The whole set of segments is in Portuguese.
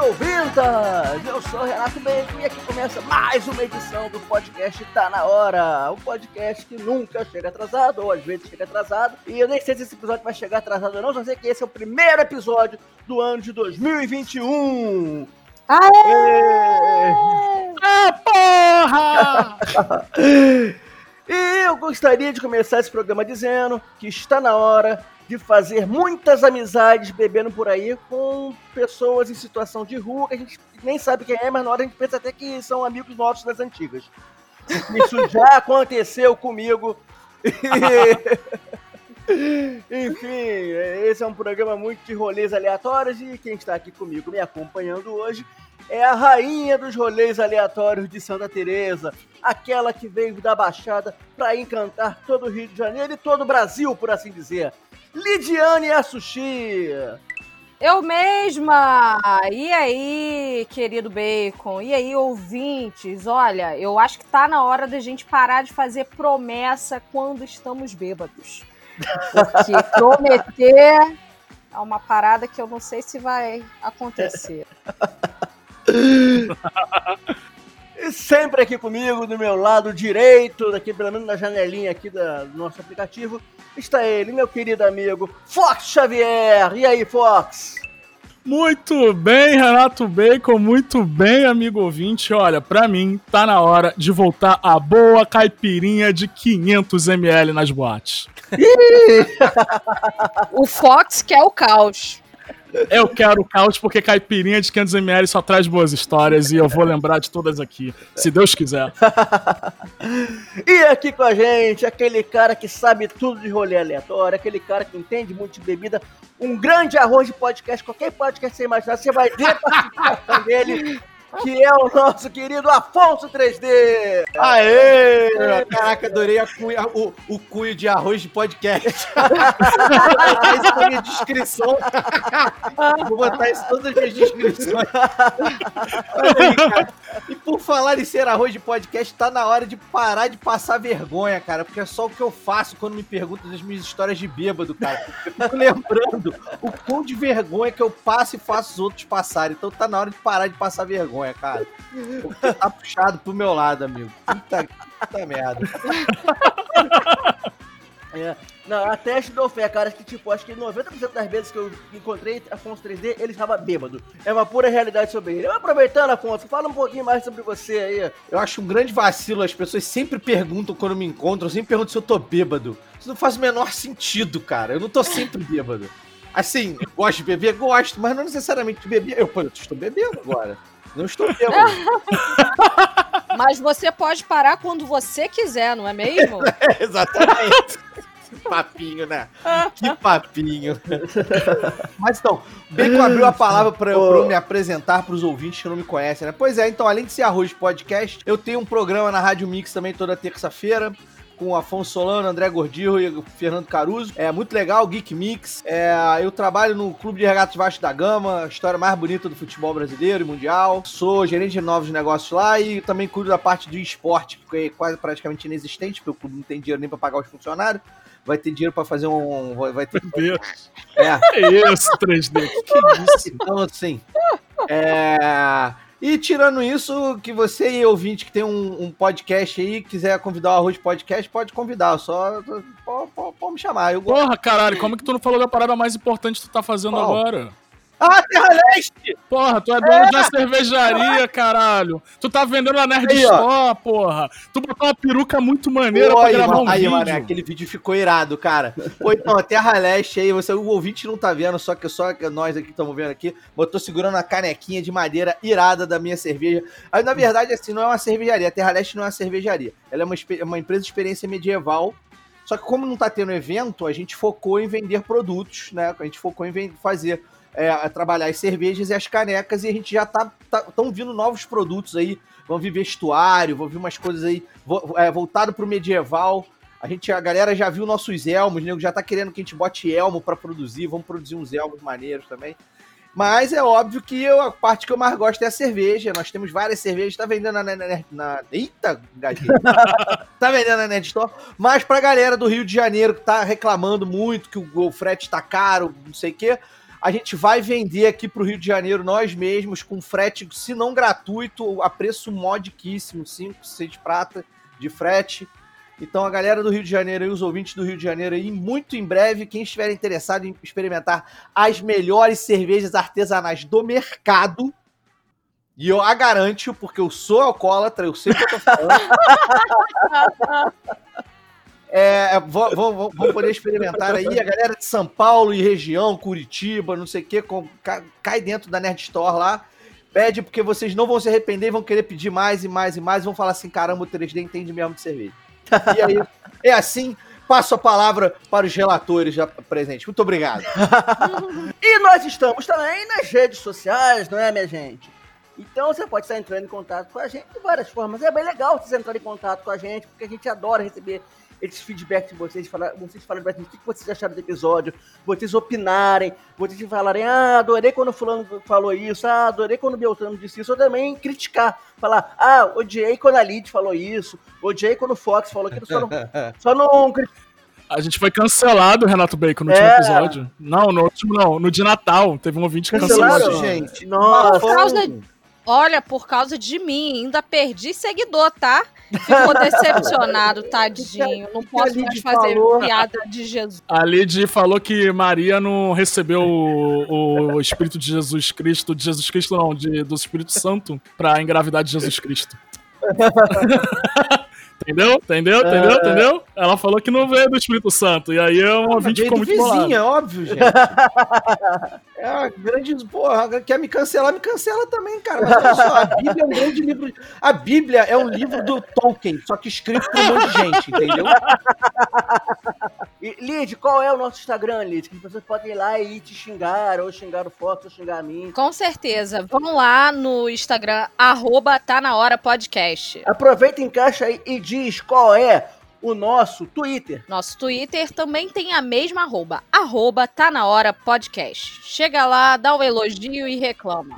ouvintas! Eu sou Renato Bacon e aqui começa mais uma edição do podcast Tá Na Hora. Um podcast que nunca chega atrasado, ou às vezes chega atrasado. E eu nem sei se esse episódio vai chegar atrasado ou não, só sei que esse é o primeiro episódio do ano de 2021. Aê! Ah, porra! e eu gostaria de começar esse programa dizendo que está na hora de fazer muitas amizades bebendo por aí com pessoas em situação de rua que a gente nem sabe quem é, mas na hora a gente pensa até que são amigos nossos das antigas. Isso já aconteceu comigo. Enfim, esse é um programa muito de rolês aleatórios e quem está aqui comigo me acompanhando hoje é a rainha dos rolês aleatórios de Santa Teresa, aquela que veio da Baixada para encantar todo o Rio de Janeiro e todo o Brasil, por assim dizer. Lidiane Assushi. Eu mesma! E aí, querido Bacon? E aí, ouvintes? Olha, eu acho que tá na hora da gente parar de fazer promessa quando estamos bêbados. Porque prometer é uma parada que eu não sei se vai acontecer. E sempre aqui comigo, do meu lado direito, daqui pelo menos na janelinha aqui da, do nosso aplicativo, está ele, meu querido amigo Fox Xavier. E aí, Fox? Muito bem, Renato Bacon, muito bem, amigo ouvinte. Olha, pra mim, tá na hora de voltar a boa caipirinha de 500ml nas boates. o Fox quer o caos. Eu quero caos porque caipirinha de 500ml só traz boas histórias e eu vou lembrar de todas aqui, se Deus quiser. e aqui com a gente, aquele cara que sabe tudo de rolê aleatório, aquele cara que entende muito de bebida, um grande arroz de podcast, qualquer podcast que você imaginar, você vai ver participação dele que é o nosso querido Afonso 3D. Aê! Caraca, adorei a cuia, o, o cuio de arroz de podcast. isso na minha descrição. Vou botar isso todas as minhas descrições. Aí, cara. E por falar em ser arroz de podcast, tá na hora de parar de passar vergonha, cara, porque é só o que eu faço quando me perguntam das minhas histórias de bêbado, cara. Eu fico lembrando o quão de vergonha que eu passo e faço os outros passarem. Então tá na hora de parar de passar vergonha vergonha, cara. Porque tá puxado pro meu lado, amigo. Puta, puta merda. É. Não, a teste do fé, cara, que tipo, acho que 90% das vezes que eu encontrei Afonso 3D, ele estava bêbado. É uma pura realidade sobre ele. Aproveitando, Afonso, fala um pouquinho mais sobre você aí. Eu acho um grande vacilo, as pessoas sempre perguntam quando me encontram, sempre perguntam se eu tô bêbado. Isso não faz o menor sentido, cara. Eu não tô sempre bêbado. Assim, gosto de beber? Gosto, mas não necessariamente de beber. Eu, pô, eu estou bebendo agora. Não estou bêbado. Mas você pode parar quando você quiser, não é mesmo? É, exatamente. Que papinho, né? Que papinho. Mas então, Bacon abriu a palavra para eu, eu, me apresentar para os ouvintes que não me conhecem, né? Pois é, então, além de ser arroz podcast, eu tenho um programa na Rádio Mix também toda terça-feira com Afonso Solano, André Gordillo e Fernando Caruso. É muito legal, Geek Mix. É, eu trabalho no Clube de Regatas Vasco da Gama, a história mais bonita do futebol brasileiro e mundial. Sou gerente de novos negócios lá e também cuido da parte de esporte, que é quase praticamente inexistente, porque o clube não tem dinheiro nem para pagar os funcionários vai ter dinheiro para fazer um. Vai ter. Meu Deus. É. é isso, 3D. Que, que é isso? Então, assim. É. E tirando isso, que você e ouvinte que tem um, um podcast aí, quiser convidar o Arroz Podcast, pode convidar. Só pode, pode, pode me chamar. Eu Porra, caralho, como é que tu não falou da parada mais importante que tu tá fazendo Qual? agora? Ah, Terra Leste! Porra, tu é dono é. uma cervejaria, caralho. Tu tá vendendo na Nerd aí, Store, porra. Tu botou uma peruca muito maneira Pô, pra gravar um aí, vídeo. Aí, mano, aquele vídeo ficou irado, cara. Pô, então, a Terra Leste aí, você, o ouvinte não tá vendo, só que só nós aqui estamos vendo aqui, botou segurando a canequinha de madeira irada da minha cerveja. Aí, na verdade, assim, não é uma cervejaria. A Terra Leste não é uma cervejaria. Ela é uma, uma empresa de experiência medieval só que como não tá tendo evento, a gente focou em vender produtos, né? A gente focou em fazer é, trabalhar as cervejas e as canecas, e a gente já tá. Tá, vindo novos produtos aí. Vão vir vestuário, vão vir umas coisas aí vo, é, voltado pro medieval. A gente, a galera já viu nossos elmos, né? já tá querendo que a gente bote elmo para produzir, vamos produzir uns elmos maneiros também. Mas é óbvio que eu, a parte que eu mais gosto é a cerveja. Nós temos várias cervejas, tá vendendo na, na, na, na eita, tá vendendo na Nerd Store. Mas pra galera do Rio de Janeiro que tá reclamando muito que o, o frete tá caro, não sei o quê, A gente vai vender aqui pro Rio de Janeiro nós mesmos, com frete, se não gratuito, a preço modiquíssimo, 5, 6 prata de frete. Então a galera do Rio de Janeiro e os ouvintes do Rio de Janeiro aí, muito em breve, quem estiver interessado em experimentar as melhores cervejas artesanais do mercado, e eu a garanto, porque eu sou alcoólatra, eu sei o que eu tô falando. É, vou, vou, vou, vou poder experimentar aí. A galera de São Paulo e região, Curitiba, não sei o que, cai dentro da Nerd Store lá. Pede, porque vocês não vão se arrepender e vão querer pedir mais e mais e mais. Vão falar assim: caramba, o 3D entende mesmo de cerveja. E aí, é assim. Passo a palavra para os relatores já presentes. Muito obrigado. e nós estamos também nas redes sociais, não é, minha gente? Então você pode estar entrando em contato com a gente de várias formas. É bem legal vocês entrarem em contato com a gente, porque a gente adora receber esse feedback de vocês, falar, vocês falarem pra gente o que vocês acharam do episódio, vocês opinarem, vocês falarem, ah, adorei quando o fulano falou isso, ah, adorei quando o Beltrano disse isso, ou também criticar, falar, ah, odiei quando a Lid falou isso, odiei quando o Fox falou aquilo, só não, só não a gente foi cancelado, Renato Bacon, no é. último episódio. Não, no último não, no de Natal. Teve um ouvinte cancelado. Cancelado, gente. Nossa. Por causa, olha, por causa de mim, ainda perdi seguidor, tá? Ficou decepcionado, tadinho. Não posso mais fazer falou... piada de Jesus. A Lid falou que Maria não recebeu o, o Espírito de Jesus Cristo, de Jesus Cristo não, de, do Espírito Santo, pra engravidar de Jesus Cristo. Entendeu? Entendeu? Entendeu? É... Entendeu? Ela falou que não veio do Espírito Santo. E aí é um ouvinte ficou muito vizinha, é óbvio, gente. é uma grande. Porra, quer me cancelar, me cancela também, cara. Mas olha só, a Bíblia é um grande livro. A Bíblia é um livro do Tolkien, só que escrito por um monte de gente, entendeu? E, Lid, qual é o nosso Instagram, Lid? Que vocês podem ir lá e te xingar, ou xingar o Fox, ou xingar a mim. Com certeza. Vamos lá no Instagram, arroba tá na hora podcast. Aproveita, encaixa aí e diz qual é o nosso Twitter. Nosso Twitter também tem a mesma arroba, arroba tá na hora podcast. Chega lá, dá um elogio e reclama.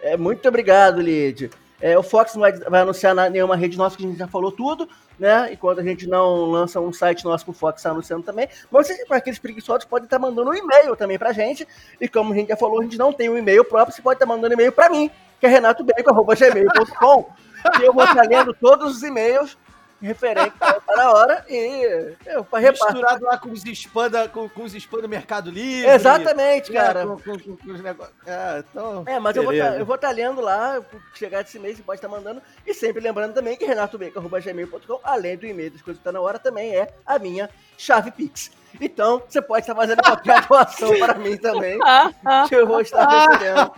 É, muito obrigado, Lid. É, o Fox não vai, vai anunciar na, nenhuma rede nossa, que a gente já falou tudo, né? Enquanto a gente não lança um site nosso pro Fox tá anunciando também. Mas vocês, para aqueles preguiçosos, podem estar mandando um e-mail também pra gente. E como a gente já falou, a gente não tem um e-mail próprio, você pode estar mandando e-mail pra mim, que é renatobacon.gmail.com. que eu vou estar lendo todos os e-mails referente tá na hora e eu, pra Misturado lá com os spam, da, com, com os spam do Mercado Livre. Exatamente, cara. Com, com, com, os negócios. É, então, é, mas beleza. eu vou estar tá, lendo lá, chegar desse mês, você pode estar tá mandando. E sempre lembrando também que renatobeca.gmail.com, além do e-mail das coisas que tá na hora, também é a minha chave Pix. Então, você pode estar fazendo qualquer doação para mim também, que eu vou estar recebendo.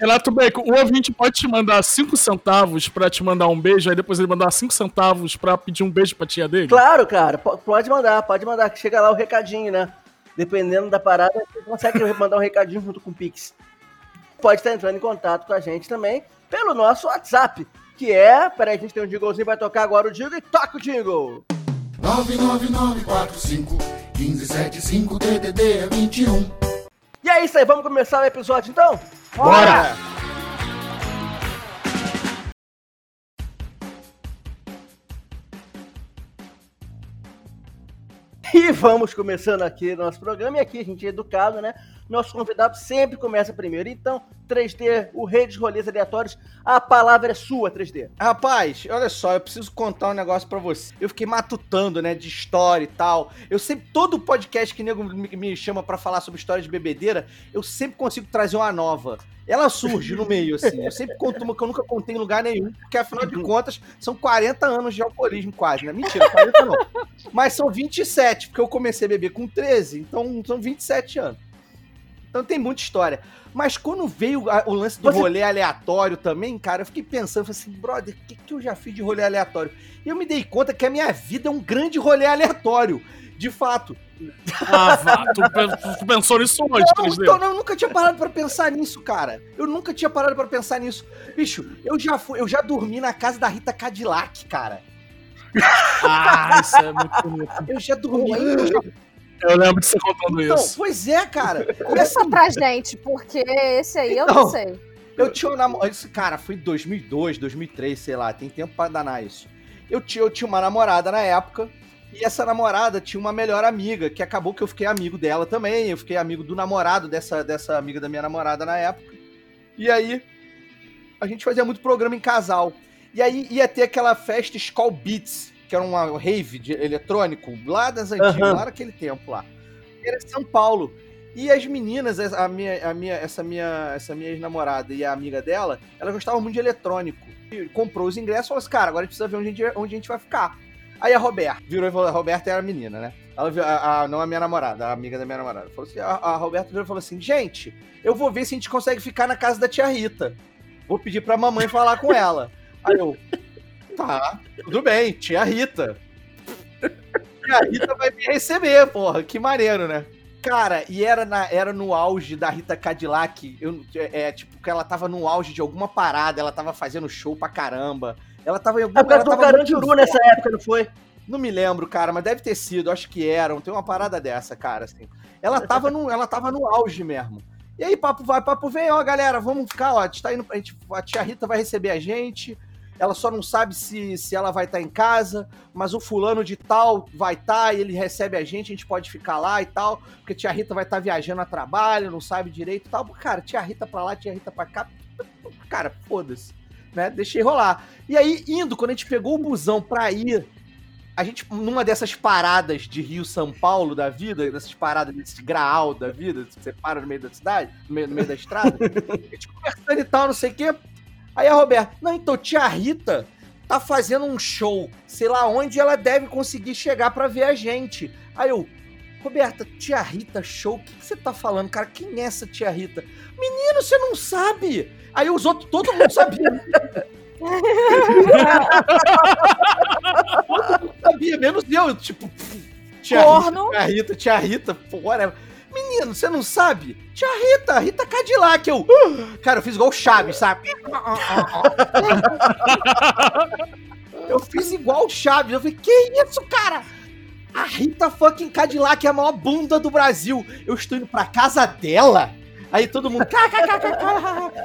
Renato Bacon, o ouvinte pode te mandar 5 centavos pra te mandar um beijo, aí depois ele mandar 5 centavos pra pedir um beijo pra tia dele? Claro, cara, pode mandar, pode mandar, que chega lá o recadinho, né? Dependendo da parada, você consegue mandar um recadinho junto com o Pix. Pode estar entrando em contato com a gente também pelo nosso WhatsApp, que é. Peraí, a gente tem um jinglezinho, vai tocar agora o jingle e toca o jingle! 99945 DDD 21 E é isso aí, vamos começar o episódio então? Bora! E vamos começando aqui nosso programa. E aqui a gente é educado, né? Nosso convidado sempre começa primeiro. Então, 3D, o rei dos rolês aleatórios, a palavra é sua, 3D. Rapaz, olha só, eu preciso contar um negócio para você. Eu fiquei matutando, né, de história e tal. Eu sempre, todo podcast que nego me chama para falar sobre história de bebedeira, eu sempre consigo trazer uma nova. Ela surge no meio, assim. Eu sempre conto uma que eu nunca contei em lugar nenhum, porque afinal de contas, são 40 anos de alcoolismo quase, né? Mentira, 40 não. Mas são 27, porque eu comecei a beber com 13, então são 27 anos. Então tem muita história. Mas quando veio o lance do Você... rolê aleatório também, cara, eu fiquei pensando, falei assim, brother, o que, que eu já fiz de rolê aleatório? E eu me dei conta que a minha vida é um grande rolê aleatório. De fato. Ah, vá, tu, tu pensou nisso hoje, não, então, não, eu nunca tinha parado para pensar nisso, cara. Eu nunca tinha parado para pensar nisso. Bicho, eu já fui, eu já dormi na casa da Rita Cadillac, cara. Ah, isso é muito bonito. Eu já dormi. Eu já eu lembro de você contando então, isso. Pois é, cara. Conta assim, pra gente, porque esse aí eu então, não sei. Eu tinha um namorado. Cara, foi 2002, 2003, sei lá. Tem tempo pra danar isso. Eu tinha, eu tinha uma namorada na época E essa namorada tinha uma melhor amiga, que acabou que eu fiquei amigo dela também. Eu fiquei amigo do namorado dessa, dessa amiga da minha namorada na época. E aí, a gente fazia muito programa em casal. E aí ia ter aquela festa Skull Beats, que era uma rave de eletrônico, lá das antigas, Aham. lá naquele tempo lá. Era São Paulo. E as meninas, a minha, a minha, essa minha, essa minha ex-namorada e a amiga dela, elas gostavam muito de eletrônico. E comprou os ingressos e falou assim, cara, agora a gente precisa ver onde a gente, onde a gente vai ficar. Aí a Roberta virou e falou, a Roberta era a menina, né? Ela, viu- a, a- não a minha namorada, a amiga da minha namorada. Falou assim, a, a Roberta virou e falou assim, gente, eu vou ver se a gente consegue ficar na casa da tia Rita. Vou pedir pra mamãe falar com ela. Aí eu, tá, tudo bem, tia Rita. Tia Rita vai me receber, porra, que maneiro, né? Cara, e era, na, era no auge da Rita Cadillac. Eu, é, é, tipo, que ela tava no auge de alguma parada, ela tava fazendo show pra caramba. Ela tava em algum É por causa ela do Carandiru nessa época, não foi? não me lembro, cara, mas deve ter sido, acho que era. Tem uma parada dessa, cara, assim. Ela tava no, ela tava no auge mesmo. E aí, papo vai, papo vem, ó, galera, vamos ficar, ó, a gente tá indo, a, gente, a tia Rita vai receber a gente. Ela só não sabe se, se ela vai estar em casa, mas o fulano de tal vai estar e ele recebe a gente, a gente pode ficar lá e tal, porque tia Rita vai estar viajando a trabalho, não sabe direito e tal. Cara, tia Rita pra lá, tia Rita pra cá. Cara, foda-se, né? Deixei rolar. E aí, indo, quando a gente pegou o busão pra ir a gente, numa dessas paradas de Rio São Paulo da vida, dessas paradas desse graal da vida, que você para no meio da cidade, no meio, no meio da estrada, a gente conversando e tal, não sei o quê. Aí a Roberta, não, então tia Rita tá fazendo um show, sei lá onde ela deve conseguir chegar pra ver a gente. Aí eu, Roberta, tia Rita, show, o que, que você tá falando, cara? Quem é essa tia Rita? Menino, você não sabe! Aí os outros, todo mundo sabia. todo mundo sabia, menos eu, tipo, tia Rita, Corno. tia Rita, tia Rita, whatever. Menino, você não sabe? Tia Rita, Rita Cadillac, eu... "Ah!" Cara, eu fiz igual o Chaves, sabe? Eu fiz igual o Chaves, eu falei, que isso, cara? A Rita fucking Cadillac é a maior bunda do Brasil. Eu estou indo pra casa dela? Aí todo mundo.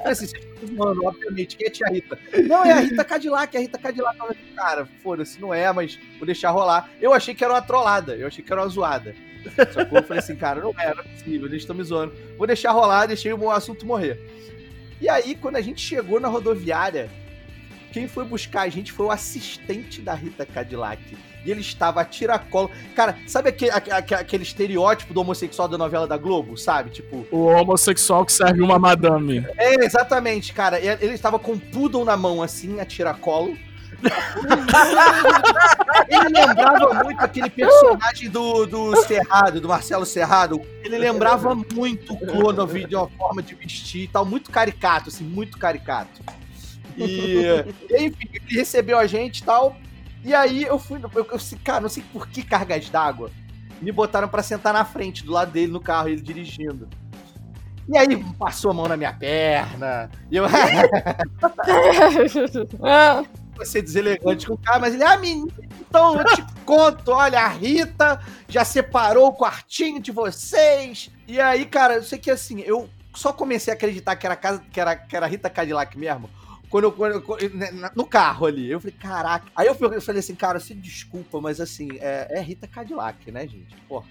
assim, zoando, obviamente. Quem é tia Rita? Não, é a Rita Cadillac, é a Rita Cadillac. Cara, foda-se, não é, mas vou deixar rolar. Eu achei que era uma trollada, eu achei que era uma zoada. Só que eu falei assim, cara, não é possível, eles estão me zoando. Vou deixar rolar, deixei o assunto morrer. E aí, quando a gente chegou na rodoviária, quem foi buscar a gente foi o assistente da Rita Cadillac. E ele estava a tiracolo. Cara, sabe aquele, aque- aquele estereótipo do homossexual da novela da Globo, sabe? Tipo, O homossexual que serve uma madame. é, exatamente, cara. Ele estava com um poodle na mão, assim, a tiracolo. Ele lembrava muito aquele personagem do, do Serrado, do Marcelo Serrado. Ele lembrava muito o Clonov de uma forma de vestir e tal, muito caricato, assim, muito caricato. E, enfim, ele recebeu a gente e tal. E aí eu fui, eu, eu, cara, não sei por que cargas d'água. Me botaram pra sentar na frente, do lado dele no carro, ele dirigindo. E aí passou a mão na minha perna. E eu, vou ser deselegante com o cara, mas ele, ah, menino, então eu te conto, olha, a Rita já separou o quartinho de vocês. E aí, cara, eu sei que assim, eu só comecei a acreditar que era, casa, que era, que era Rita Cadillac mesmo. Quando eu, quando eu- né, no carro ali, eu falei, caraca. Aí eu, falei assim, cara, se desculpa, mas assim, é, é Rita Cadillac, né, gente? Porra.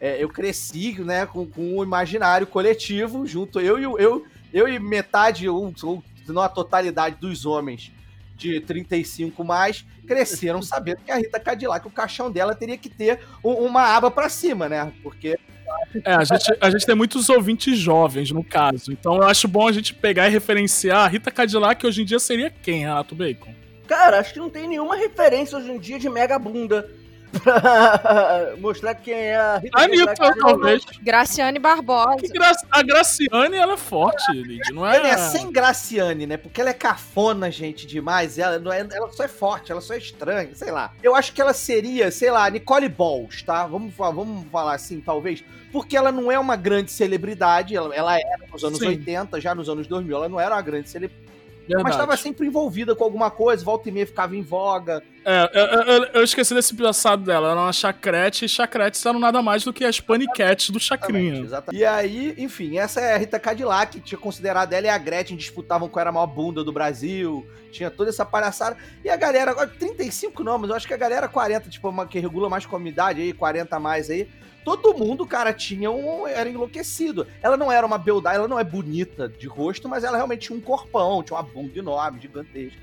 É, eu cresci, né, com, com o imaginário coletivo, junto eu e eu, eu e metade, ou, ou não a totalidade dos homens de 35 mais, cresceram sabendo que a Rita Cadillac, o caixão dela teria que ter um- uma aba pra cima, né? Porque É, a gente, a gente tem muitos ouvintes jovens, no caso. Então eu acho bom a gente pegar e referenciar. A Rita Cadillac hoje em dia seria quem, Renato Bacon? Cara, acho que não tem nenhuma referência hoje em dia de mega bunda mostrar quem é a Rita Anitta, talvez. Graciane Barbosa. Gra... A Graciane, ela é forte, Lid, não é? ela é sem Graciane, né? Porque ela é cafona, gente, demais. Ela, não é, ela só é forte, ela só é estranha, sei lá. Eu acho que ela seria, sei lá, Nicole Balls, tá? Vamos, vamos falar assim, talvez. Porque ela não é uma grande celebridade. Ela, ela era nos anos Sim. 80, já nos anos 2000, ela não era uma grande celebridade. Verdade. mas tava sempre envolvida com alguma coisa, volta e meia ficava em voga. É, eu, eu- eu esqueci desse passado dela. Ela era uma chacrete e chacretes eram nada mais do que as paniquetes do Chacrinha. Exatamente. E aí, enfim, essa é a Rita Cadillac, que tinha considerado ela e a Gretchen disputavam qual era a maior bunda do Brasil, tinha toda essa palhaçada. E a galera, agora 35 não, mas eu acho que a galera 40, tipo, uma que regula mais com a minha idade aí, 40 a mais aí, todo mundo, cara, tinha um. Era enlouquecido. Ela não era uma beldade, ela não é bonita de rosto, mas ela realmente tinha um corpão, tinha uma bunda enorme, gigantesca.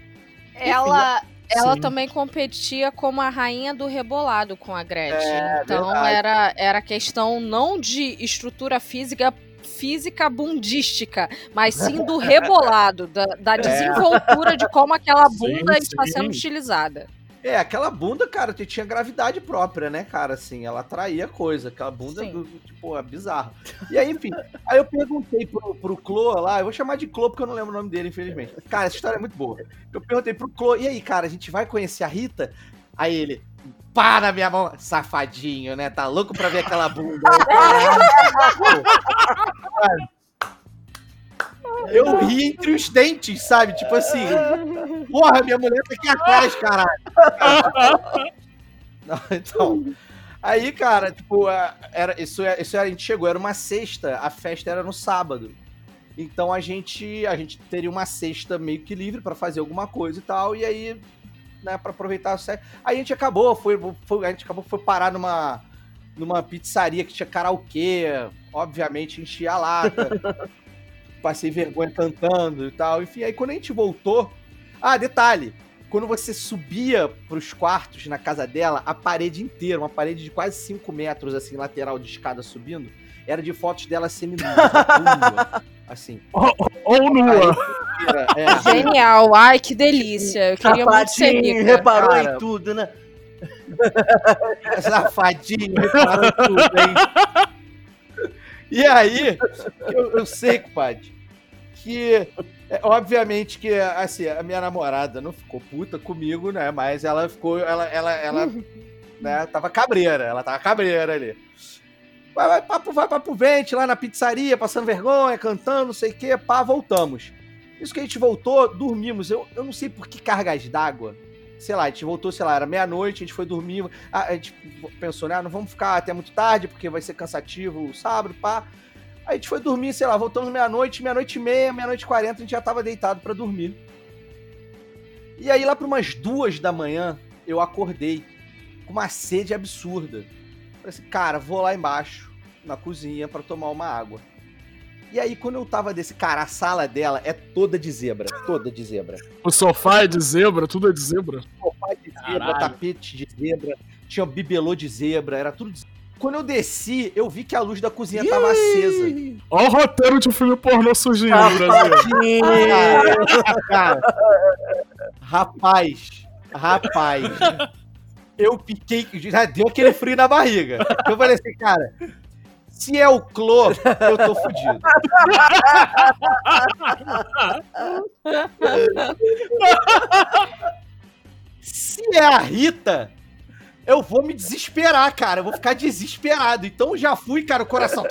Ela, ela Sim. também competia como a rainha do rebolado com a Gretchen. É, então verdade. era, era questão não de estrutura física física bundística, mas sim do rebolado, da, da desenvoltura de como aquela Sim, bunda está sim. sendo estilizada. É, aquela bunda, cara, tinha gravidade própria, né, cara? Assim, ela atraía coisa. Aquela bunda, do- tipo, é bizarra. E aí, enfim, aí eu perguntei pro, pro Clô lá, eu vou chamar de Clô porque eu não lembro o nome dele, infelizmente. Cara, essa história é muito boa. Eu perguntei pro Clô, e aí, cara, a gente vai conhecer a Rita? Aí ele, pá na minha mão, safadinho, né? Tá louco pra ver aquela bunda. Eu ri entre os dentes, sabe? Tipo assim, porra, minha mulher tá aqui atrás, caralho. Não, então, aí, cara, tipo, era, isso, isso a gente chegou, era uma sexta, a festa era no sábado. Então a gente, a gente teria uma sexta meio que livre pra fazer alguma coisa e tal, e aí, né, pra aproveitar o sexo. Aí a gente acabou, foi, foi- a gente acabou, foi parar numa, numa pizzaria que tinha karaokê, obviamente enchi a lata. Passei vergonha cantando e tal. Enfim, aí quando a gente voltou. Ah, detalhe! Quando você subia pros quartos na casa dela, a parede inteira, uma parede de quase 5 metros, assim, lateral de escada subindo, era de fotos dela seminua. nua, assim. Ou nua. É. Genial, ai que delícia. Eu queria muito ser Sapatinho, rica. reparou cara. em tudo, né? Safadinho, reparou tudo, hein? E aí, eu, eu sei, compadre, que é, obviamente que assim, a minha namorada não ficou puta comigo, né? Mas ela ficou, ela, ela, ela, né, tava cabreira, ela tava cabreira ali. Vai, vai, papo, vai, papo vente lá na pizzaria, passando vergonha, cantando, não sei o que, pá, voltamos. Isso que a gente voltou, dormimos. Eu, eu não sei por que cargas d'água. Sei lá, a gente voltou, sei lá, era meia-noite, a gente foi dormir. A, a gente pensou, né? ah, Não vamos ficar até muito tarde, porque vai ser cansativo o sábado, pá. Aí a gente foi dormir, sei lá, voltamos meia-noite, meia-noite e meia, meia-noite e quarenta, a gente já tava deitado pra dormir. E aí, lá por umas duas da manhã, eu acordei com uma sede absurda. Falei assim, cara, vou lá embaixo, na cozinha, pra tomar uma água. E aí, quando eu tava desse, cara, a sala dela é toda de zebra, toda de zebra. O sofá é de zebra, tudo é de zebra. Sofá de zebra, Caralho. tapete de zebra, tinha bibelô de zebra, era tudo de zebra. Quando eu desci, eu vi que a luz da cozinha tava acesa. Ó o roteiro de um filme pornô surgindo no Brasil. Cara, cara, rapaz, rapaz, eu fiquei, já deu aquele frio na barriga. Eu falei assim, cara, se é o Clô, eu tô fudido. Se é a Rita, eu vou me desesperar, cara. Eu vou ficar desesperado. Então já fui, cara, o coração.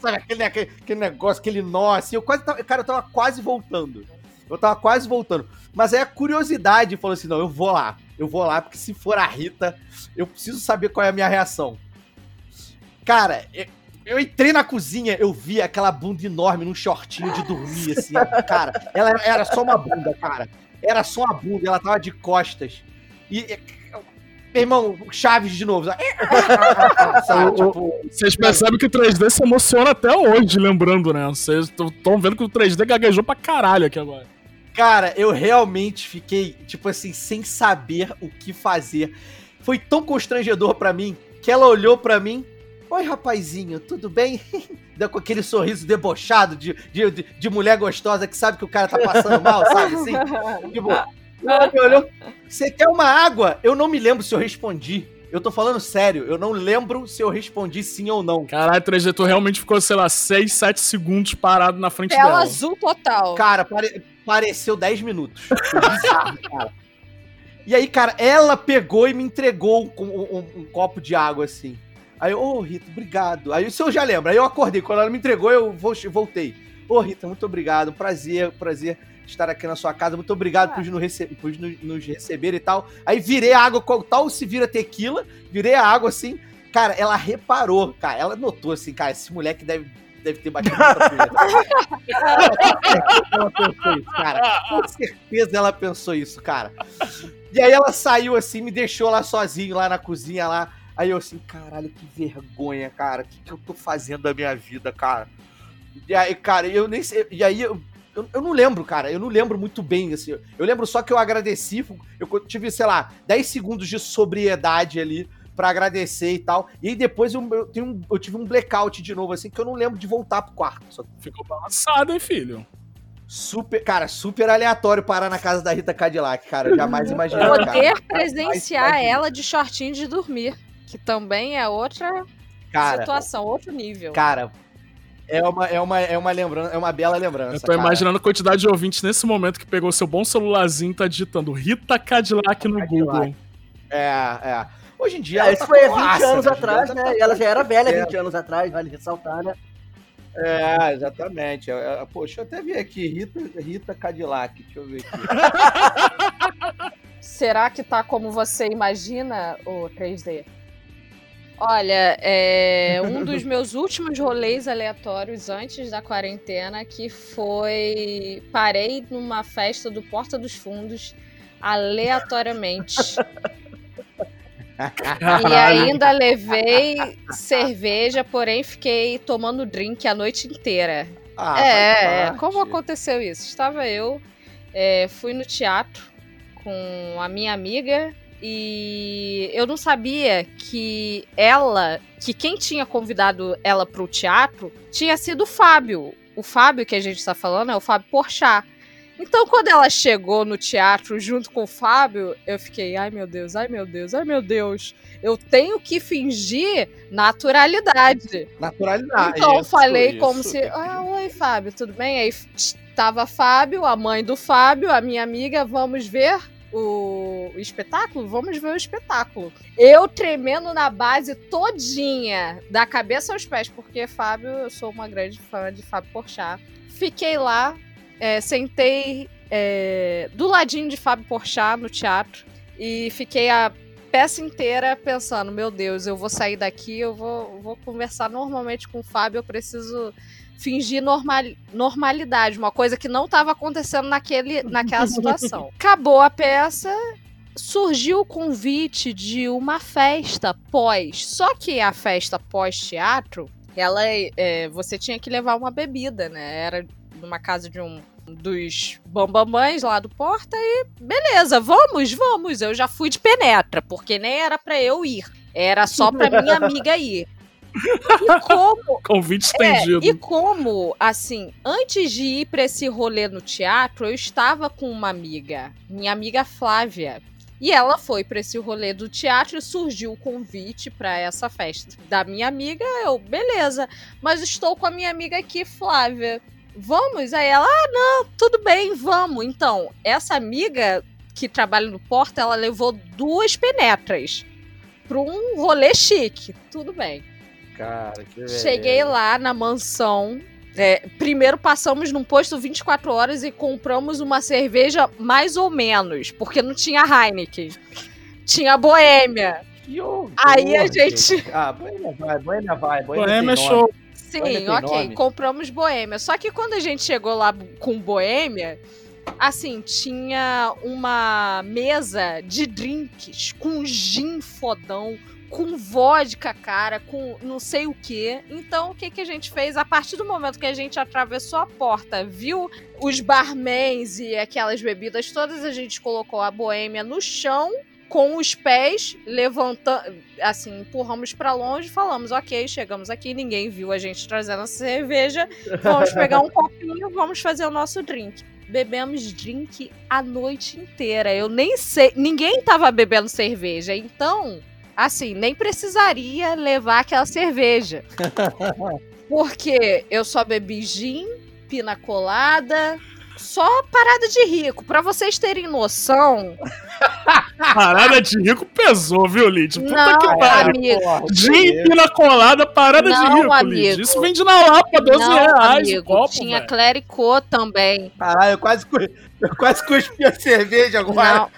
Sabe aquele, né, aquele, aquele negócio, aquele nó assim. Eu quase tava, cara, eu tava quase voltando. Eu tava quase voltando. Mas aí a curiosidade falou assim: não, eu vou lá. Eu vou lá, porque se for a Rita, eu preciso saber qual é a minha reação. Cara, eu, eu entrei na cozinha, eu vi aquela bunda enorme num shortinho de dormir, assim. Cara, ela era, só uma bunda, cara. Era só uma bunda, ela tava de costas. E. Meu irmão, Chaves de novo. sabe? Tipo, Vocês percebem que o 3D se emociona até hoje, lembrando, né? Vocês estão vendo que o 3D gaguejou pra caralho aqui agora. Cara, eu realmente fiquei, tipo assim, sem saber o que fazer. Foi tão constrangedor pra mim que ela olhou pra mim. Oi, rapazinho, tudo bem? Deu com aquele sorriso debochado de, de, de- de mulher gostosa que sabe que o cara tá passando mal, sabe assim? Tipo, ela me olhou. Você quer uma água? Eu não me lembro se eu respondi. Eu tô falando sério, eu não lembro se eu respondi sim ou não. Caralho, 3D, tu realmente ficou, sei lá, 6, 7 segundos parado na frente Tela dela. azul total. Cara, pare- pareceu 10 minutos. Foi bizarro, cara. E aí, cara, ela pegou e me entregou um, um- um- um copo de água, assim. Aí eu, ô, Rita, obrigado. Aí isso eu já lembro. Aí eu acordei. Quando ela me entregou, eu vo- voltei. Ô, Rita, muito obrigado. Prazer, prazer estar aqui na sua casa. Muito obrigado por, nos, rece por nos, nos receber e tal. Aí virei a água, tal se vira tequila, virei a água assim. Cara, ela reparou, cara, ela notou assim, cara, esse moleque deve, deve ter batido muita punheta. ela pensou isso, cara. Com certeza ela pensou isso, cara. E aí ela saiu assim, me deixou lá sozinho, lá na cozinha, lá. Aí eu assim, caralho, que vergonha, cara. O que, que eu tô fazendo da minha vida, cara? E aí, cara, eu nem sei. E aí eu, eu, eu, não lembro, cara. Eu não lembro muito bem, assim. Eu lembro só que eu agradeci. Eu tive, sei lá, 10 segundos de sobriedade ali para agradecer e tal. E aí depois eu, eu, tenho um, eu tive um blackout de novo, assim, que eu não lembro de voltar pro quarto. Só... Ficou balançado, hein, filho? Super, cara, super aleatório parar na casa da Rita Cadillac, cara. Eu jamais imaginei. Poder cara. presenciar ela de shortinho de dormir, que também é outra cara, situação, outro nível. Cara, é uma, é uma, é uma lembrança, é uma bela lembrança. Eu tô cara. imaginando a quantidade de ouvintes nesse momento que pegou seu bom celularzinho e tá digitando Rita Cadillac no Cadillac. Google. É, é. Hoje em dia. É, isso tá foi há 20 massa, anos atrás, né? Tá... E ela já era velha é. 20 anos atrás, vale ressaltar, né? É, exatamente. Poxa, eu até vi aqui, Rita, Rita Cadillac. Deixa eu ver aqui. Será que tá como você imagina o 3D? Olha, é um dos meus últimos rolês aleatórios antes da quarentena, que foi. Parei numa festa do Porta dos Fundos aleatoriamente. e ainda levei cerveja, porém fiquei tomando drink a noite inteira. Ah, é, como aconteceu isso? Estava eu, é, fui no teatro com a minha amiga e eu não sabia que ela, que quem tinha convidado ela para o teatro tinha sido o Fábio. O Fábio que a gente está falando é o Fábio Porchat. Então, quando ela chegou no teatro junto com o Fábio, eu fiquei, ai meu Deus, ai meu Deus, ai meu Deus. Eu tenho que fingir naturalidade. Naturalidade. Então, eu falei isso, como se, ah, oi Fábio, tudo bem? Aí tava Fábio, a mãe do Fábio, a minha amiga, vamos ver o, espetáculo? Vamos ver o espetáculo. Eu tremendo na base todinha, da cabeça aos pés, porque Fábio, eu sou uma grande fã de Fábio Porchat. Fiquei lá é, sentei é, do ladinho de Fábio Porchat no teatro e fiquei a peça inteira pensando, meu Deus, eu vou sair daqui, eu vou, vou conversar normalmente com o Fábio, eu preciso fingir normal, normalidade, uma coisa que não estava acontecendo naquele, naquela situação. Acabou a peça, surgiu o convite de uma festa pós. Só que a festa pós-teatro, ela é, você tinha que levar uma bebida, né? Era numa casa de um dos bambamães lá do Porta e beleza, vamos, vamos. Eu já fui de penetra, porque nem era para eu ir, era só para minha amiga ir. E como. Convite estendido. É, e como, assim, antes de ir para esse rolê no teatro, eu estava com uma amiga, minha amiga Flávia. E ela foi para esse rolê do teatro e surgiu o convite para essa festa da minha amiga. Eu, beleza, mas estou com a minha amiga aqui, Flávia vamos? Aí ela, ah, não, tudo bem, vamos. Então, essa amiga que trabalha no Porta, ela levou duas penetras para um rolê chique. Tudo bem. Cara, que Cheguei lá na mansão. É, primeiro passamos num posto 24 horas e compramos uma cerveja mais ou menos, porque não tinha Heineken. Tinha Boêmia. Que horror, Aí a gente. Ah, Boêmia vai, Boêmia vai. Boêmia, Boêmia é show. Sim, ok. Nome. Compramos Boêmia. Só que quando a gente chegou lá com Boêmia, assim, tinha uma mesa de drinks com gin fodão, com vodka, cara, com não sei o que. Então, o que, que a gente fez? A partir do momento que a gente atravessou a porta, viu os barmans e aquelas bebidas todas, a gente colocou a boêmia no chão com os pés levantando, assim, empurramos para longe, falamos, ok, chegamos aqui, ninguém viu a gente trazendo a cerveja, vamos pegar um copinho, vamos fazer o nosso drink. Bebemos drink a noite inteira. Eu nem sei, ninguém tava bebendo cerveja, então, assim, nem precisaria levar aquela cerveja. Porque eu só bebi gin, pina colada, só parada de rico. Para vocês terem noção, Parada de rico pesou, viu, Lid? Puta Não, que pariu. amigo. Gin pina colada, parada de Não, rico, amigo. Lid. Isso vende na Lapa, 12 Não, reais amigo, copo, tinha clericô também. Caralho, eu quase, eu quase cuspi a cerveja agora. Não,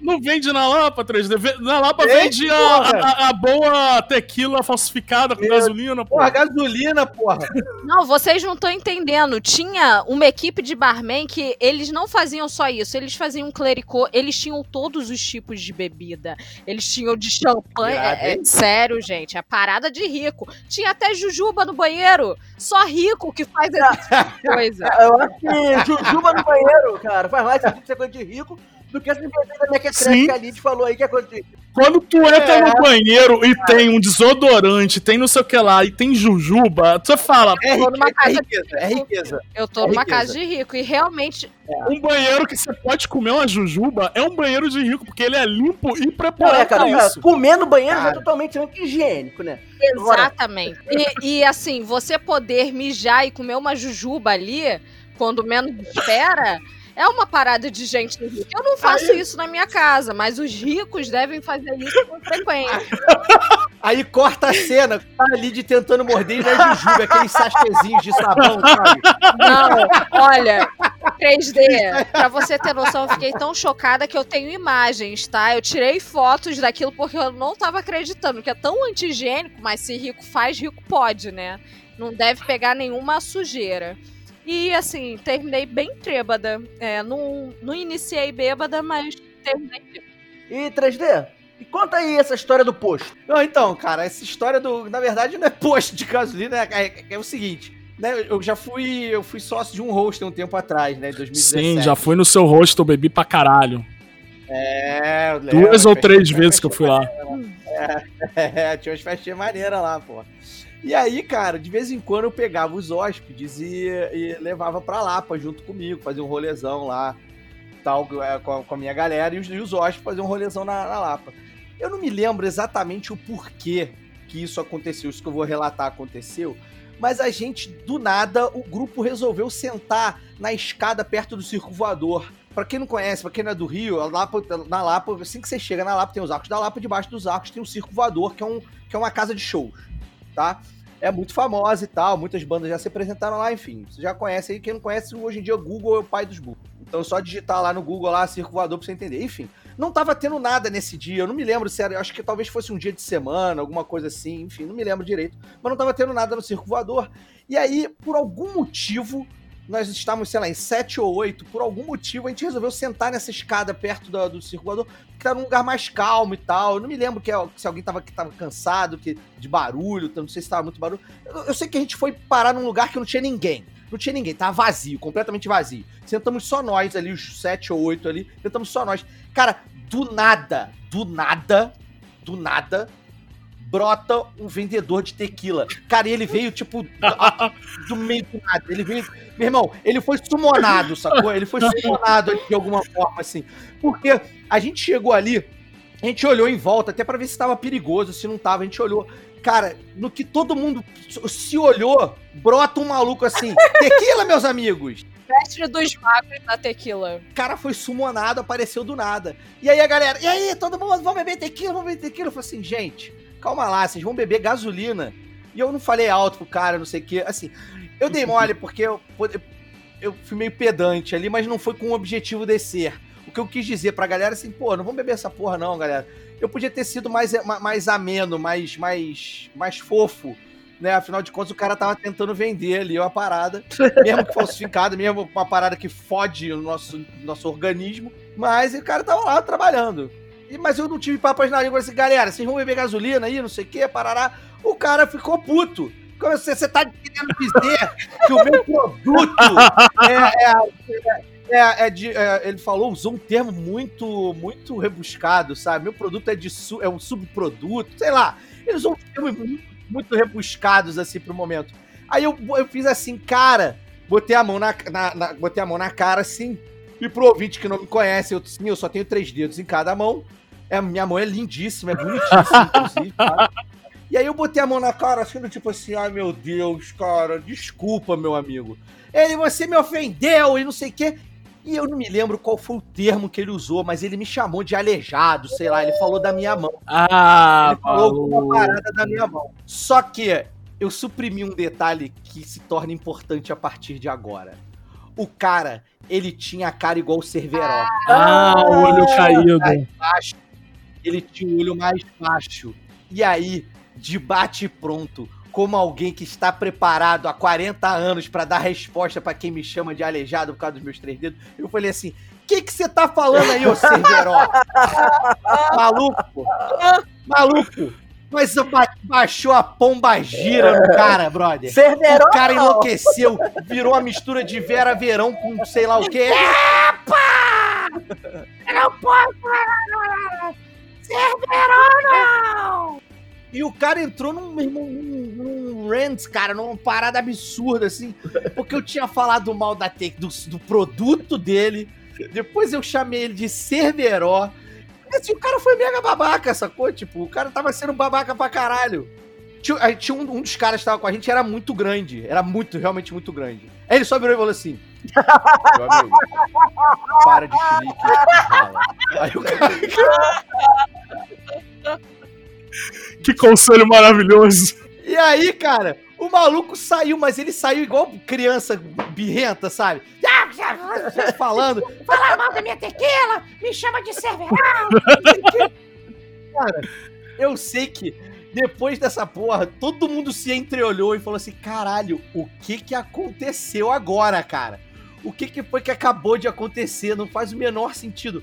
Não, não vende na Lapa, 3D. Ve- Na Lapa Vende, vende a, porra. a- a boa tequila falsificada com Meu- gasolina, pô. Porra, gasolina, porra. não, vocês não estão entendendo. Tinha uma equipe de barman que eles não faziam só isso, eles faziam clericô, eles tinham todos os tipos de bebida. Eles tinham de champanhe. É, é sério, gente, é parada de rico. Tinha até jujuba no banheiro. Só rico que faz essa tipo coisa. Eu acho que jujuba no banheiro, cara, faz mais sentido ser coisa de rico do que essa mequetrefe que a Lid falou aí que é de rico. Quando tu entra É. no banheiro e tem um desodorante, tem não sei o que lá, e tem jujuba, você fala, É, Tô numa riqueza, é casa de riqueza, é riqueza. Eu tô É numa riqueza. casa de rico e realmente um banheiro que você pode comer uma jujuba é um banheiro de rico, porque ele é limpo e Não, preparado é, cara, pra cara, isso. comer no banheiro já é Cara. totalmente anti-higiênico, né? Agora- Exatamente. E, e, assim, você poder mijar e comer uma jujuba ali, quando menos espera, é uma parada de gente rica. Eu não faço isso na minha casa, mas os ricos devem fazer isso com frequência. Aí corta a cena, tá ali de tentando morder e não é jujuba, aqueles sachêzinhos de sabão, sabe? Não, olha, 3D, pra você ter noção, eu fiquei tão chocada que eu tenho imagens, tá? Eu tirei fotos daquilo porque eu não tava acreditando, que é tão anti-higiênico, mas se rico faz, rico pode, né? Não deve pegar nenhuma sujeira. E assim, terminei bem trêbada. É, não, não iniciei bêbada, mas terminei trêbada. E 3D, e conta aí essa história do posto. Não, então, cara, essa história do. Na verdade, não é posto de gasolina, é, é- é o seguinte. Né, eu já fui. Eu fui sócio de um hostel um tempo atrás, né? Em 2017. Sim, já fui no seu rosto, eu bebi pra caralho. É, eu lembro, Duas ou três vezes que eu fui lá. É, tinha umas festinhas maneiras lá, pô. E aí, cara, de vez em quando eu pegava os hóspedes e, e levava pra Lapa junto comigo, fazia um rolezão lá, tal, é, com a, com a minha galera, e os, e os hóspedes faziam um rolezão na, na Lapa. Eu não me lembro exatamente o porquê que isso aconteceu, isso que eu vou relatar aconteceu, mas a gente, do nada, o grupo resolveu sentar na escada perto do circo voador. Pra quem não conhece, pra quem não é do Rio, Lapa, na Lapa, assim que você chega na Lapa, tem os arcos da Lapa, debaixo dos arcos tem o circo voador, que é, um, que é uma casa de shows, tá? É muito famosa e tal, muitas bandas já se apresentaram lá, enfim. Você já conhece aí, quem não conhece, hoje em dia o Google é o pai dos Google. Então é só digitar lá no Google lá, circo voador pra você entender. Enfim, não tava tendo nada nesse dia, eu não me lembro eu acho que talvez fosse um dia de semana, alguma coisa assim, enfim, não me lembro direito. Mas não tava tendo nada no circo voador. E aí, por algum motivo, nós estávamos, sei lá, em sete ou oito, por algum motivo, a gente resolveu sentar nessa escada perto do circo voador, que tá num lugar mais calmo e tal. Eu não me lembro que, se alguém tava, que tava cansado que, de barulho, não sei se tava muito barulho. Eu, eu sei que a gente foi parar num lugar que não tinha ninguém. Não tinha ninguém, tava vazio, completamente vazio. Sentamos só nós ali, os sete ou oito ali, sentamos só nós. Cara, do nada, do nada, do nada, brota um vendedor de tequila. Cara, e ele veio, tipo, do meio do nada. Ele veio. Meu irmão, ele foi sumonado, sacou? Ele foi sumonado de alguma forma, assim. Porque a gente chegou ali, a gente olhou em volta, até pra ver se tava perigoso, se não tava, a gente olhou. Cara, no que todo mundo se olhou, brota um maluco assim. Tequila, meus amigos! Mestre dos magos da tequila. O cara foi sumonado, apareceu do nada. E aí a galera, e aí, todo mundo, vamos beber tequila, vamos beber tequila? Eu falei assim, gente, calma lá, vocês vão beber gasolina. E eu não falei alto pro cara, não sei o quê. Assim, eu dei mole porque eu, eu fui meio pedante ali, mas não foi com o objetivo de ser. O que eu quis dizer pra galera assim, pô, não vamos beber essa porra não, galera. Eu podia ter sido mais, mais ameno, mais, mais, mais fofo, né? Afinal de contas, o cara tava tentando vender ali uma parada, mesmo que falsificada, mesmo uma parada que fode o nosso, nosso organismo. Mas o cara tava lá trabalhando. Mas eu não tive papas na língua assim, galera, vocês vão beber gasolina aí, não sei o que, parará. O cara ficou puto. Você, você tá querendo dizer que o meu produto é, é, é, é de, é, ele falou, usou um termo muito, muito rebuscado, sabe? Meu produto é, de su, é um subproduto, sei lá. Ele usou um termo muito, muito rebuscados, assim, pro momento. Aí eu, eu fiz assim, cara, botei a mão na, na, na, botei a mão na cara, assim, e pro ouvinte que não me conhece, eu, sim, eu só tenho três dedos em cada mão. É, minha mão é lindíssima, é bonitíssima, inclusive, tá? E aí eu botei a mão na cara, assim, tipo assim, ai meu Deus, cara, desculpa, meu amigo. Ele, você me ofendeu e não sei o quê. E eu não me lembro qual foi o termo que ele usou, mas ele me chamou de aleijado, sei lá, ele falou da minha mão. Ah, ele falou alguma parada da minha mão. Só que eu suprimi um detalhe que se torna importante a partir de agora. O cara, ele tinha a cara igual o Cerveró. Ah, o olho caído. baixo. Ele tinha o olho mais baixo. E aí, de bate pronto, como alguém que está preparado há 40 anos pra dar resposta pra quem me chama de aleijado por causa dos meus três dedos, eu falei assim: o que que você tá falando aí, ô Cerveró? Maluco! Maluco! Mas baixou a pomba gira no cara, brother. Cerveró! O cara enlouqueceu, virou uma mistura de Vera Verão com sei lá o quê. Epa! Eu não posso Cerverão, E o cara entrou num, num, num, rant, cara, numa parada absurda, assim, porque eu tinha falado mal da te- do, do produto dele, depois eu chamei ele de Cerveró. Assim, o cara foi mega babaca, sacou? Tipo, o cara tava sendo babaca pra caralho. Tinha, tinha um, um dos caras que tava com a gente, era muito grande. Era muito, realmente muito grande. Aí ele só virou e falou assim: Meu amigo, para de chilique. Aí o cara. Que conselho maravilhoso. E aí, cara, o maluco saiu, mas ele saiu igual criança birrenta, sabe? Falando, fala mal da minha tequila, me chama de cerveja. cara, eu sei que depois dessa porra, todo mundo se entreolhou e falou assim: caralho, o que que aconteceu agora, cara? O que que foi que acabou de acontecer? Não faz o menor sentido.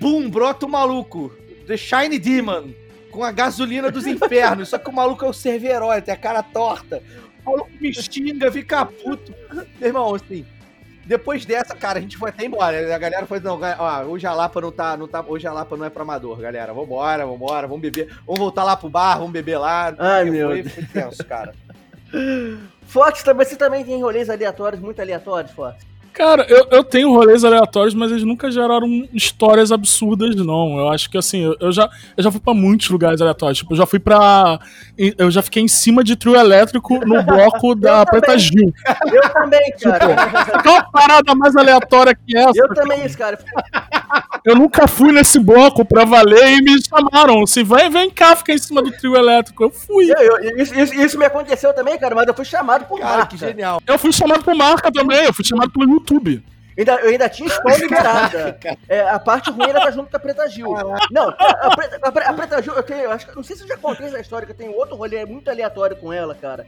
Bum, brota o maluco. The Shiny Demon. Com a gasolina dos infernos. Só que o maluco é o Cerveró, tem a cara torta. O maluco me xinga, fica puto. Meu irmão, assim. Depois dessa, cara, a gente foi até embora. A galera foi, não, ó, hoje a Lapa não tá, não tá. Hoje a Lapa não é pra amador, galera. Vambora, vambora, vamos beber. Vamos voltar lá pro bar, vamos beber lá. Ai, Foi- meu foi, Deus. foi tenso, cara. Fox, também, você também tem rolês aleatórios, muito aleatórios, Fox. Cara, eu, eu tenho rolês aleatórios, mas eles nunca geraram histórias absurdas, não. Eu acho que assim, eu, eu já, eu já fui pra muitos lugares aleatórios. Tipo, eu já fui pra. Eu já fiquei em cima de trio elétrico no bloco da Preta. Gil. Eu também, cara. Qual uma parada mais aleatória que essa? Eu também, isso, cara. Eu nunca fui nesse bloco pra valer e me chamaram. Assim, vem, vem cá, fica em cima do trio elétrico. Eu fui. Eu- eu- isso, isso- isso me aconteceu também, cara, mas eu fui chamado por Cara, marca. que genial. Eu fui chamado por marca também, eu fui chamado pelo YouTube. Ainda, eu ainda tinha escola liberada. É, a parte ruim era estar junto com a Preta Gil. Não, a, a Preta, a Pre- a Preta Gil, eu tenho, eu acho, que- não sei se eu já contei essa história, que eu tenho outro rolê muito aleatório com ela, cara.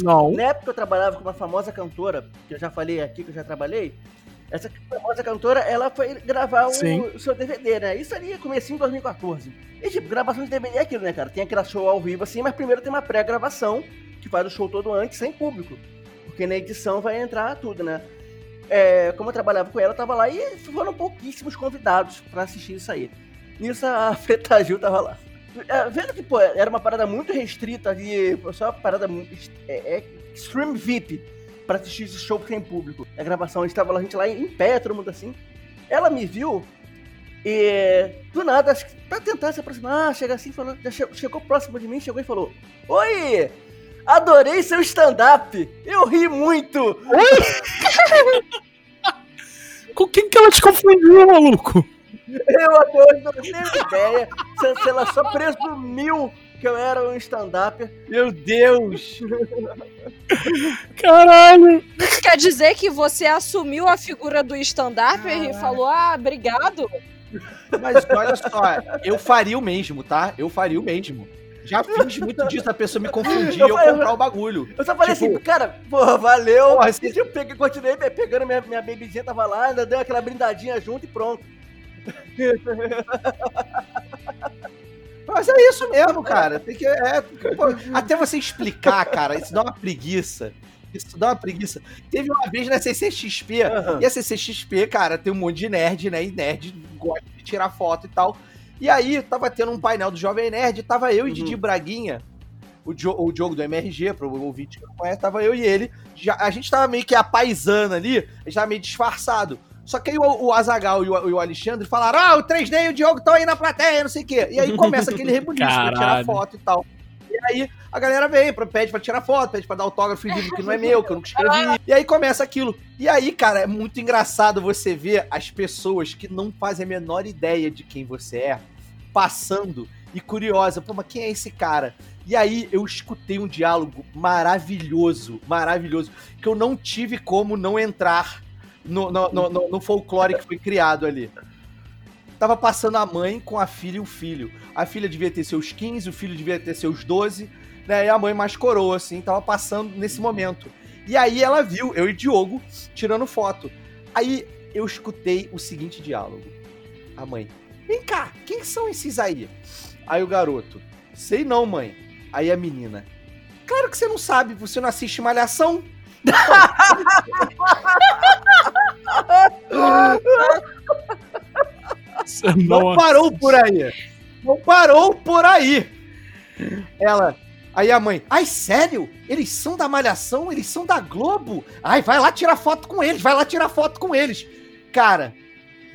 Não. Na época eu trabalhava com uma famosa cantora, que eu já falei aqui, que eu já trabalhei. Essa famosa cantora, ela foi gravar o, o seu DVD, né? Isso ali comecinho em 2014. E tipo, gravação de DVD é aquilo, né, cara? Tem aquela show ao vivo assim, mas primeiro tem uma pré-gravação, que faz o show todo antes, sem público. Porque na edição vai entrar tudo, né? É, como eu trabalhava com ela, eu tava lá e foram pouquíssimos convidados pra assistir isso aí. Nisso a Preta Gil tava lá. É, vendo que, pô, era uma parada muito restrita ali, só uma parada muito. É, é Stream VIP pra assistir esse show sem público. A gravação, a gente tava lá, a gente lá em pé, todo mundo assim. Ela me viu e do nada, acho que pra tentar se aproximar, chega assim, falou, já che- chegou próximo de mim, chegou e falou: Oi! Adorei seu stand-up! Eu ri muito! Com quem que ela te confundiu, maluco? Eu até hoje não tenho ideia se, ela só presumiu que eu era um stand-up. Meu Deus! Caralho. Isso quer dizer que você assumiu a figura do stand-up e falou, ah, obrigado. Mas olha só, eu faria o mesmo, tá? Eu faria o mesmo. Já fiz muito disso, a pessoa me confundir e eu Eu falei- comprar o bagulho. Eu só falei Tipo- assim, cara, porra, valeu. Porra, E eu peguei, continuei pe- pegando minha, minha bebezinha, tava lá, ainda deu aquela brindadinha junto e pronto. Mas é isso mesmo, cara. Tem que. é, pô, até você explicar, cara, isso dá uma preguiça. Isso dá uma preguiça. Teve uma vez na CCXP, Aham. e a CCXP, cara, tem um monte de nerd, né? E nerd gosta de tirar foto e tal. E aí, tava tendo um painel do Jovem Nerd, tava eu e Uhum. Didi Braguinha, o, Dio- o Diogo do MRG, pro ouvinte que não conhece, tava eu e ele. Já, a gente tava meio que a paisana ali, a gente tava meio disfarçado. Só que aí o, o Azagal e o, o Alexandre falaram: Ah, o 3D e o Diogo estão aí na plateia, não sei o quê. E aí começa aquele rebuliço pra tirar foto e tal. E aí a galera vem, pede pra tirar foto, pede pra dar autógrafo em livro que não é meu, que eu nunca escrevi. E aí começa aquilo. E aí, cara, é muito engraçado você ver as pessoas que não fazem a menor ideia de quem você é, passando e curiosa. Pô, mas quem é esse cara? E aí eu escutei um diálogo maravilhoso, maravilhoso, que eu não tive como não entrar no, no, no- no- folclore que foi criado ali. Tava passando a mãe com a filha e o filho. A filha devia ter seus 15, o filho devia ter seus 12, né? E a mãe mais coroa, assim, tava passando nesse momento. E aí ela viu, eu e Diogo, tirando foto. Aí eu escutei o seguinte diálogo. A mãe, vem cá, quem são esses aí? Aí o garoto, sei não, mãe. Aí a menina, claro que você não sabe, você não assiste Malhação. Não- parou por aí. Não parou por aí. Ela. Aí a mãe, ai, sério? Eles são da Malhação? Eles são da Globo? Ai, vai lá tirar foto com eles, vai lá tirar foto com eles. Cara,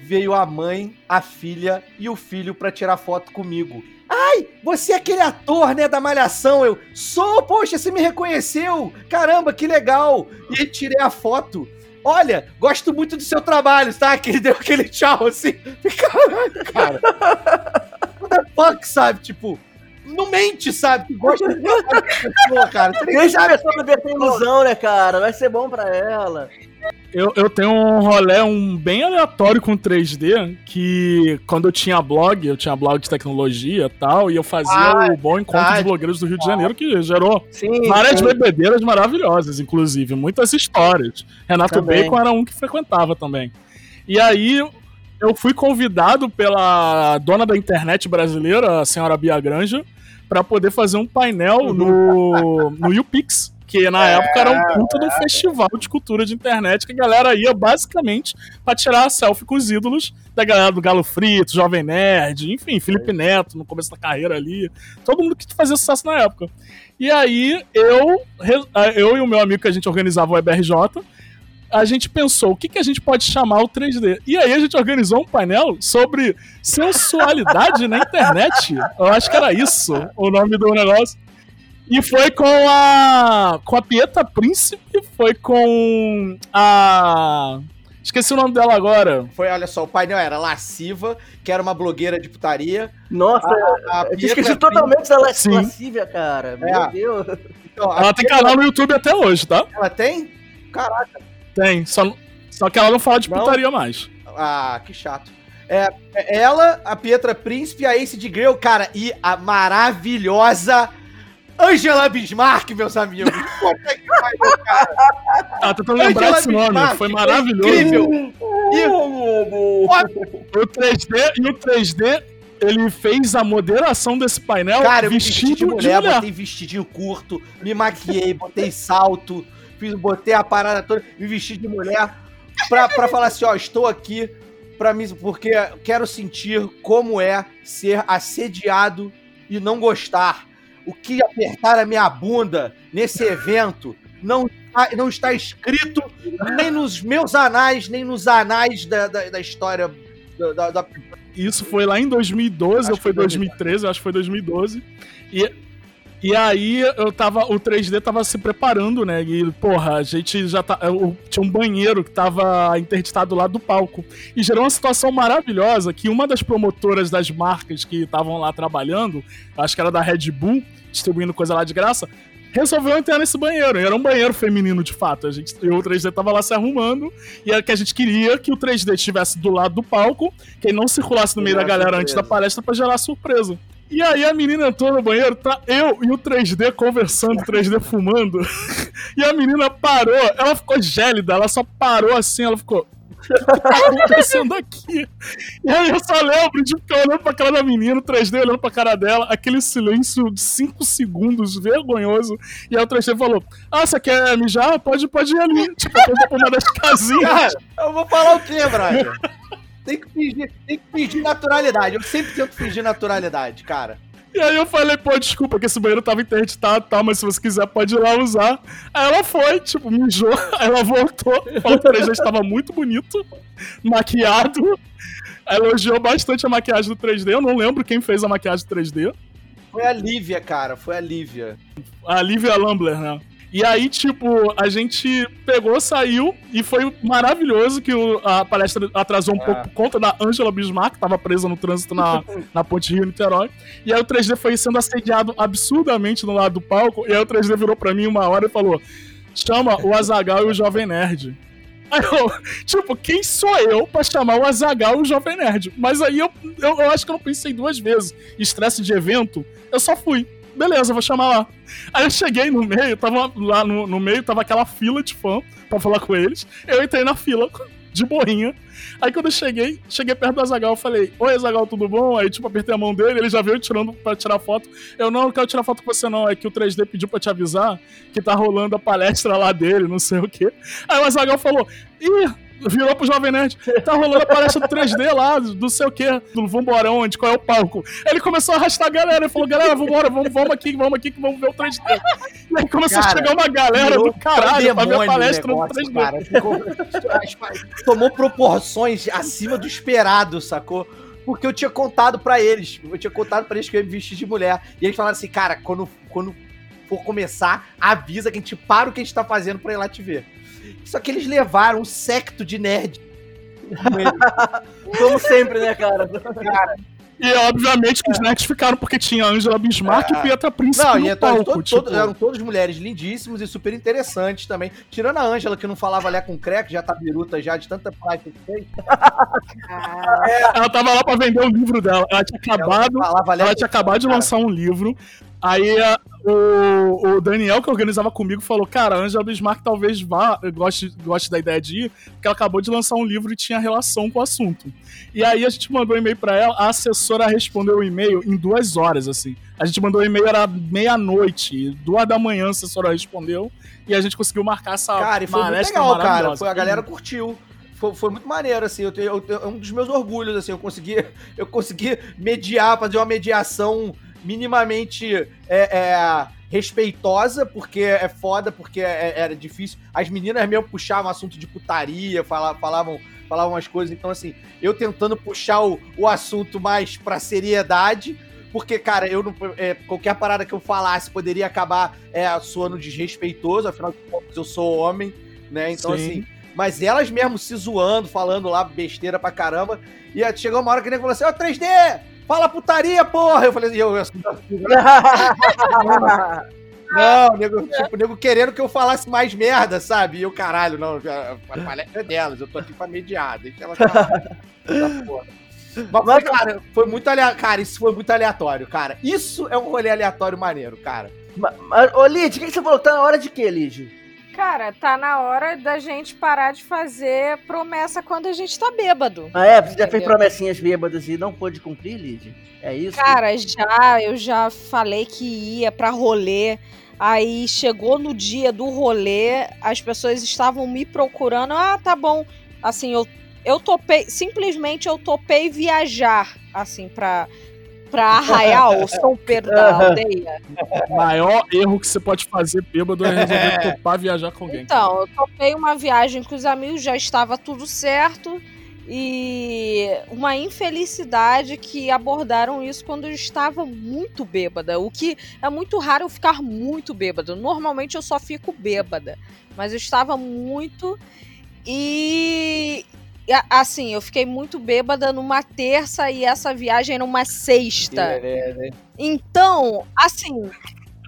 veio a mãe, a filha e o filho pra tirar foto comigo. Ai, você é aquele ator, né, da Malhação? Eu, sou, poxa, você me reconheceu. Caramba, que legal. E aí tirei a foto. Olha, gosto muito do seu trabalho, tá? Que ele deu aquele tchau assim. Caralho, cara. What the fuck, sabe? Tipo, não mente, sabe? Gosta de pessoa, cara. Você Deixa a pessoa viver essa ilusão, né, cara? Vai ser bom pra ela. Eu, eu tenho um rolê um bem aleatório com 3D, que quando eu tinha blog, eu tinha blog de tecnologia e tal, e eu fazia Ah, o bom encontro verdade. de blogueiros do Rio de Janeiro, que gerou Sim. várias sim. bebedeiras maravilhosas, inclusive, muitas histórias. Renato Também. Bacon era um que frequentava também. E aí eu fui convidado pela dona da internet brasileira, a senhora Bia Granja, para poder fazer um painel no, no YouPix. Que na época era um puta de um festival de cultura de internet que a galera ia basicamente pra tirar selfie com os ídolos da galera do Galo Frito, Jovem Nerd, enfim, Felipe Neto no começo da carreira ali. Todo mundo que fazia sucesso na época. E aí eu, eu e o meu amigo que a gente organizava o EBRJ, a gente pensou o que, que a gente pode chamar o 3D. E aí a gente organizou um painel sobre sensualidade na internet. Eu acho que era isso o nome do negócio. E foi com a. com a Pieta Príncipe, foi com a. Esqueci o nome dela agora. Foi, olha só, o painel era lasciva, que era uma blogueira de putaria. Nossa, A eu tinha esquecido Pietra totalmente da la- Sim. lascívia, cara. Meu É. Deus. Então, a Ela tem Pietra- canal no YouTube até hoje, tá? Ela tem? Caraca. Tem. Só, só que ela não fala de Não? putaria mais. Ah, que chato. É, é ela, a Pietra Príncipe, a Ace de Grail, cara, e a maravilhosa Angela Bismarck, meus amigos. Puta que pariu, cara. Ah, tentando lembrar desse nome. Bismarck, Foi maravilhoso. incrível. E O 3D e o 3D, ele fez a moderação desse painel Cara, eu me vesti vestido de mulher, botei vestidinho curto, me maquiei, botei salto, fiz, botei a parada toda, me vesti de mulher pra, pra falar assim, ó, estou aqui pra mim, porque quero sentir como é ser assediado e não gostar. O que apertar a minha bunda nesse evento não, está- não está escrito nem nos meus anais, nem nos anais da, da, da história da- da- Isso foi lá em 2012, Acho ou foi que foi 2013, acho que foi 2012. E, e aí eu tava. O 3D tava se preparando, né? E, porra, a gente já tá. eu- tinha um banheiro que tava interditado lá do palco. E gerou uma situação maravilhosa que uma das promotoras das marcas que estavam lá trabalhando, acho que era da Red Bull, distribuindo coisa lá de graça. Resolveu entrar nesse banheiro. E era um banheiro feminino, de fato. A gente, eu, o 3D tava lá se arrumando. E era que a gente queria que o 3D estivesse do lado do palco que ele não circulasse no meio da galera antes da surpresa. palestra pra gerar surpresa. E aí a menina entrou no banheiro, tá eu e o 3D conversando, o 3D fumando. E a menina parou, ela ficou gélida, ela só parou assim, ela ficou. O que tá acontecendo aqui? E aí eu só lembro de ficar olhando pra cara da menina, o 3D olhando pra cara dela, aquele silêncio de 5 segundos, vergonhoso. E aí o 3D falou: Ah, você quer mijar? Pode, pode ir ali. Tipo, apontou pra uma das casinhas. Eu vou falar o quê, brother? Tem que fingir, tem que fingir naturalidade. Eu sempre tento fingir naturalidade, cara. E aí eu falei, pô, desculpa que esse banheiro tava interditado e tal, mas se você quiser pode ir lá usar. Aí ela foi, tipo, mijou, aí ela voltou, falou que o 3D estava muito bonito, maquiado. Ela elogiou bastante a maquiagem do 3D, eu não lembro quem fez a maquiagem do 3D. Foi a Lívia, cara. Foi a Lívia. A Lívia Lambler, né? E aí, tipo, a gente pegou, saiu e foi maravilhoso que o- a palestra atrasou um É. pouco por conta da Angela Bismarck, que tava presa no trânsito na, na ponte Rio-Niterói. E aí o 3D foi sendo assediado absurdamente no lado do palco. E aí o 3D virou pra mim uma hora e falou: chama o Azagal e o Jovem Nerd. Aí eu, tipo, quem sou eu pra chamar o Azagal e o Jovem Nerd? Mas aí eu, eu, eu acho que eu não pensei duas vezes. Estresse de evento, eu só fui. Beleza, vou chamar lá. Aí eu cheguei no meio, tava lá no, no meio, tava aquela fila de fã pra falar com eles. Eu entrei na fila, de borrinha. Aí quando eu cheguei, cheguei perto do Azagal, falei, oi Azagal, tudo bom? Aí, tipo, apertei a mão dele, ele já veio tirando pra tirar foto. Eu não, não quero tirar foto com você, não. É que o 3D pediu pra te avisar que tá rolando a palestra lá dele, não sei o quê. Aí o Azagal falou, ih, virou pro Jovem Nerd, tá rolando a palestra do 3D lá, do sei o quê, do vambora onde, qual é o palco. Ele começou a arrastar a galera, ele falou, galera, vambora, vamos, vamos aqui, vamos aqui, que vamos ver o 3D. E aí começou Cara, a chegar uma galera do caralho pra ver a palestra do negócio, 3D. cara. Ficou- tomou proporções acima do esperado, sacou? Porque eu tinha contado pra eles, eu tinha contado pra eles que eu ia me vestir de mulher. E eles falaram assim, cara, quando, quando for começar, avisa que a gente para o que a gente tá fazendo pra ir lá te ver. Só que eles levaram um secto de nerd. com eles. Como sempre, né, cara? E obviamente que os nerds ficaram porque tinha Angela Bismarck É. e Pietra Príncipe Não, no e palco. todo, tipo, todo- eram todas mulheres lindíssimas e super interessantes também. Tirando a Ângela, que não falava lé com crack, já tá biruta já de tanta prática que fez. Ela tava lá pra vender o livro dela. Ela tinha acabado, ela com tinha acabado de cara. lançar um livro. Aí a- o, o Daniel, que organizava comigo, falou: Cara, a Angela Bismarck talvez vá, goste, goste da ideia de ir, porque ela acabou de lançar um livro e tinha relação com o assunto. E aí a gente mandou um e-mail pra ela, a assessora respondeu o e-mail em duas horas, assim. A gente mandou o e-mail, era meia-noite, duas da manhã a assessora respondeu, e a gente conseguiu marcar essa Cara, e foi muito legal, cara. Foi, a galera curtiu. Foi, foi muito maneiro, assim. Eu, tenho- eu tenho- é um dos meus orgulhos, assim. Eu consegui, eu consegui mediar, fazer uma mediação minimamente é, é, respeitosa, porque é foda, porque é- era difícil. As meninas mesmo puxavam assunto de putaria, fala- falavam, falavam umas coisas. Então, assim, eu tentando puxar o, o assunto mais pra seriedade. Porque, cara, eu não. é, qualquer parada que eu falasse poderia acabar é, soando desrespeitoso, afinal de contas, eu sou homem, né? Então, Sim. assim. Mas elas mesmo se zoando, falando lá besteira pra caramba. E aí chegou uma hora que nego falou assim: Ô 3D, fala putaria, porra! Eu falei, e eu, eu assim, não, nego, tipo, nego querendo que eu falasse mais merda, sabe? E eu, caralho, não, a palestra é delas, eu tô aqui pra mediar, deixa elas. Mas, foi, cara, foi muito aleatório. Cara, isso foi muito aleatório, cara. Isso é um rolê aleatório maneiro, cara. Ô, Lid, o que, que você falou? Tá na hora de quê, Lid? Cara, tá na hora da gente parar de fazer promessa quando a gente tá bêbado. Ah, é? Você já fez promessinhas bêbadas e não pôde cumprir, Lid? É isso? Cara, já, eu já falei que ia pra rolê. Aí chegou no dia do rolê, as pessoas estavam me procurando. Ah, tá bom. Assim, eu, eu topei, simplesmente eu topei viajar, assim, pra, pra Arraial, São Pedro da Aldeia. O maior erro que você pode fazer bêbado é resolver topar viajar com alguém. Então, eu topei uma viagem com os amigos, já estava tudo certo. E uma infelicidade que abordaram isso quando eu estava muito bêbada. O que é muito raro eu ficar muito bêbada. Normalmente eu só fico bêbada. Mas eu estava muito. E. Assim, eu fiquei muito bêbada numa terça e essa viagem era uma sexta. Então, assim,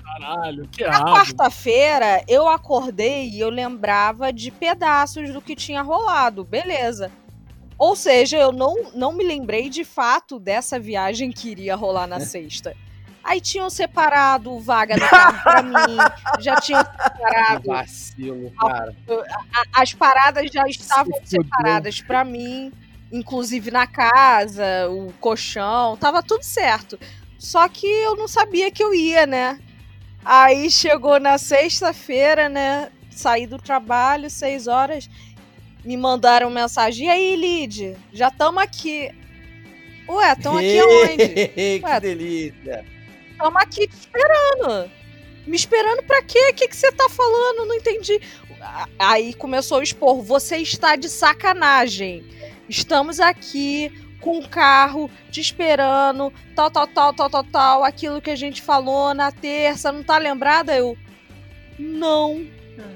Caralho, que na quarta-feira, eu acordei e eu lembrava de pedaços do que tinha rolado. Beleza. Ou seja, eu não, não me lembrei de fato dessa viagem que iria rolar na sexta. Aí tinham separado vaga carro pra mim, já tinham separado, Vacilo, cara. a- as paradas já estavam Se separadas pra mim, inclusive na casa, o colchão, tava tudo certo. Só que eu não sabia que eu ia, né? Aí chegou na sexta-feira, né? Saí do trabalho, seis horas, me mandaram mensagem. E aí, Lid, já estamos aqui. Ué, estão aqui onde? que Ué, delícia. Estamos aqui te esperando. Me esperando pra quê? O que você tá falando? Não entendi. Aí começou a expor. Você está de sacanagem. Estamos aqui com o carro, te esperando, tal, tal, tal, tal, tal, tal, aquilo que a gente falou na terça, não tá lembrada? Eu, não,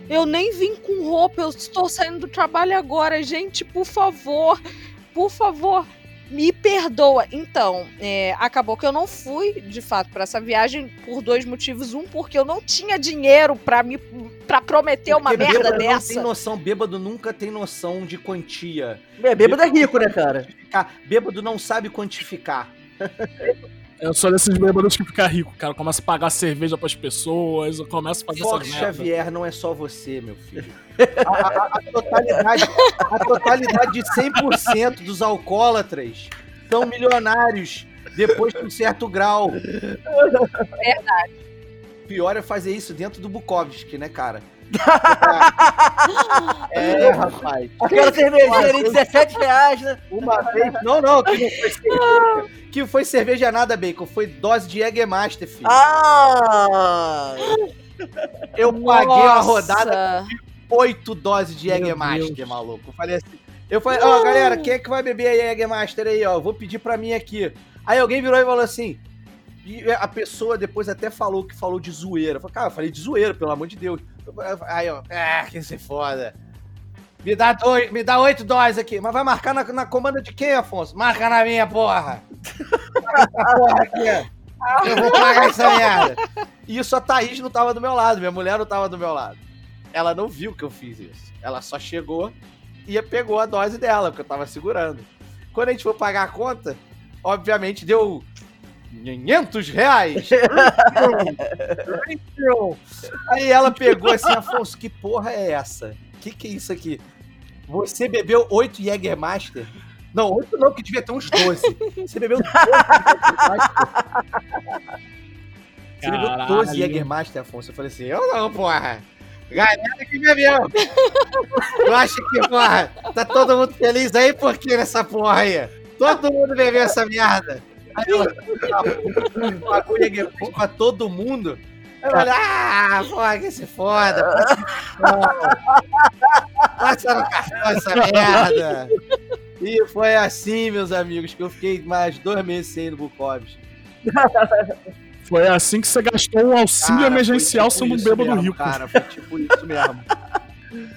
eu nem vim com roupa, eu estou saindo do trabalho agora, gente, por favor, por favor, me perdoa. Então, é, acabou que eu não fui, de fato, para essa viagem por dois motivos. Um, porque eu não tinha dinheiro para me para prometer uma Porque merda bêbado Não dessa. tem noção, bêbado nunca tem noção de quantia. É, bêbado é rico, né, cara? Bêbado não sabe quantificar. Eu sou desses bêbados que fica rico, cara. Começa a pagar cerveja pras pessoas, eu começo a fazer Fox merda. Xavier não é só você, meu filho. A, a- a totalidade, a totalidade de 100% dos alcoólatras são milionários depois de um certo grau. Verdade. Pior é fazer isso dentro do Bukowski, né, cara? É, rapaz. Aquela cervejinha ali, 17 reais, né? Uma vez. Não, não, que não foi cerveja. Que foi cerveja nada, Bacon. Foi dose de Jägermaster, filho. Ah! eu paguei uma rodada oito doses de Jägermaster, Deus. maluco. Eu falei assim. Eu falei, ó, galera, quem é que vai beber a Jägermaster aí, ó? Vou pedir pra mim aqui. Aí alguém virou e falou assim. E a pessoa depois até falou que falou de zoeira. Eu falei, cara, eu falei de zoeira, pelo amor de Deus. Aí, ó, ah, que se foda. Me dá, oi- me dá oito doses aqui. Mas vai marcar na, na comanda de quem, Afonso? Marca na minha, porra. Porra aqui. Eu vou pagar essa merda. E isso a Thaís não tava do meu lado, minha mulher não tava do meu lado. Ela não viu que eu fiz isso. Ela só chegou e pegou a dose dela, porque eu tava segurando. Quando a gente foi pagar a conta, obviamente deu 500 reais. Aí ela pegou assim, Afonso, que porra é essa? Que que é isso aqui? Você bebeu 8 Jägermaster? Não, 8 não, que devia ter uns 12. Você bebeu 12 Jägermaster? Você bebeu 12 Caralho. Jägermaster, Afonso? Eu falei assim, eu não, porra. Galera que bebeu. Tu acha que, porra, tá todo mundo feliz aí? Por que nessa porra aí? Todo mundo bebeu essa merda. Aí ela pagou Jägermaster pra todo mundo. Aí eu falei, ah, porra, que se foda. Passa no cartão essa merda. E foi assim, meus amigos, que eu fiquei mais dois meses sem ir no Bukowski. Foi assim que você gastou um auxílio Cara, emergencial tipo sendo um bêbado mesmo, rico. Cara, foi tipo isso mesmo.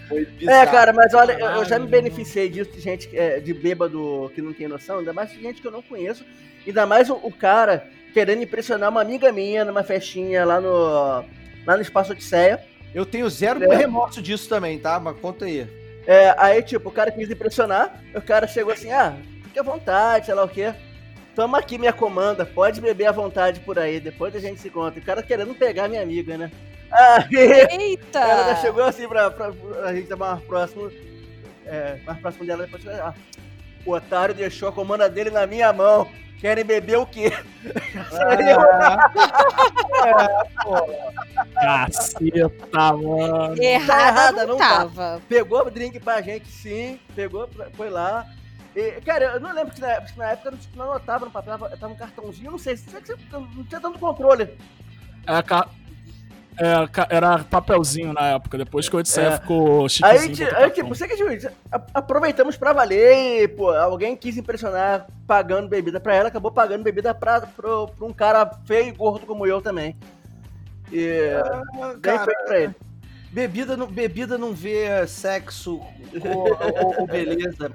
Foi É, cara, mas olha, eu- eu já me beneficiei disso de gente é, de bêbado que não tem noção, ainda mais de gente que eu não conheço, ainda mais o, o cara querendo impressionar uma amiga minha numa festinha lá no lá no Espaço Odisseia. Eu tenho zero É. remorso disso também, tá? Mas conta aí. É, aí, tipo, o cara quis impressionar, o cara chegou assim, ah, fique à vontade, sei lá o quê. Toma aqui minha comanda, pode beber à vontade por aí, depois a gente se conta. O cara querendo pegar minha amiga, né? Aí, Eita! ela já chegou assim pra, pra, a gente estar mais próximo, é, mais próximo dela, depois, ah, o otário deixou a comanda dele na minha mão. Querem beber o quê? Caceta, mano. Errada, errada, não, não tá. tava. Pegou o drink pra gente, sim. Pegou, pra- foi lá. E, cara, eu não lembro que na, que na época não, não anotava no papel, tava um cartãozinho, eu não sei, sei que você não tinha tanto controle. Era, ca- é, ca- era papelzinho na época, depois que o Odisseia É. ficou chiquezinho. Aí, cartão. tipo, você que juiz, a- aproveitamos pra valer e, pô, alguém quis impressionar pagando bebida pra ela, acabou pagando bebida pra, pro, pra um cara feio e gordo como eu também. E bem Cara, feito pra ele. bebida não, bebida não vê sexo ou, ou- ou beleza.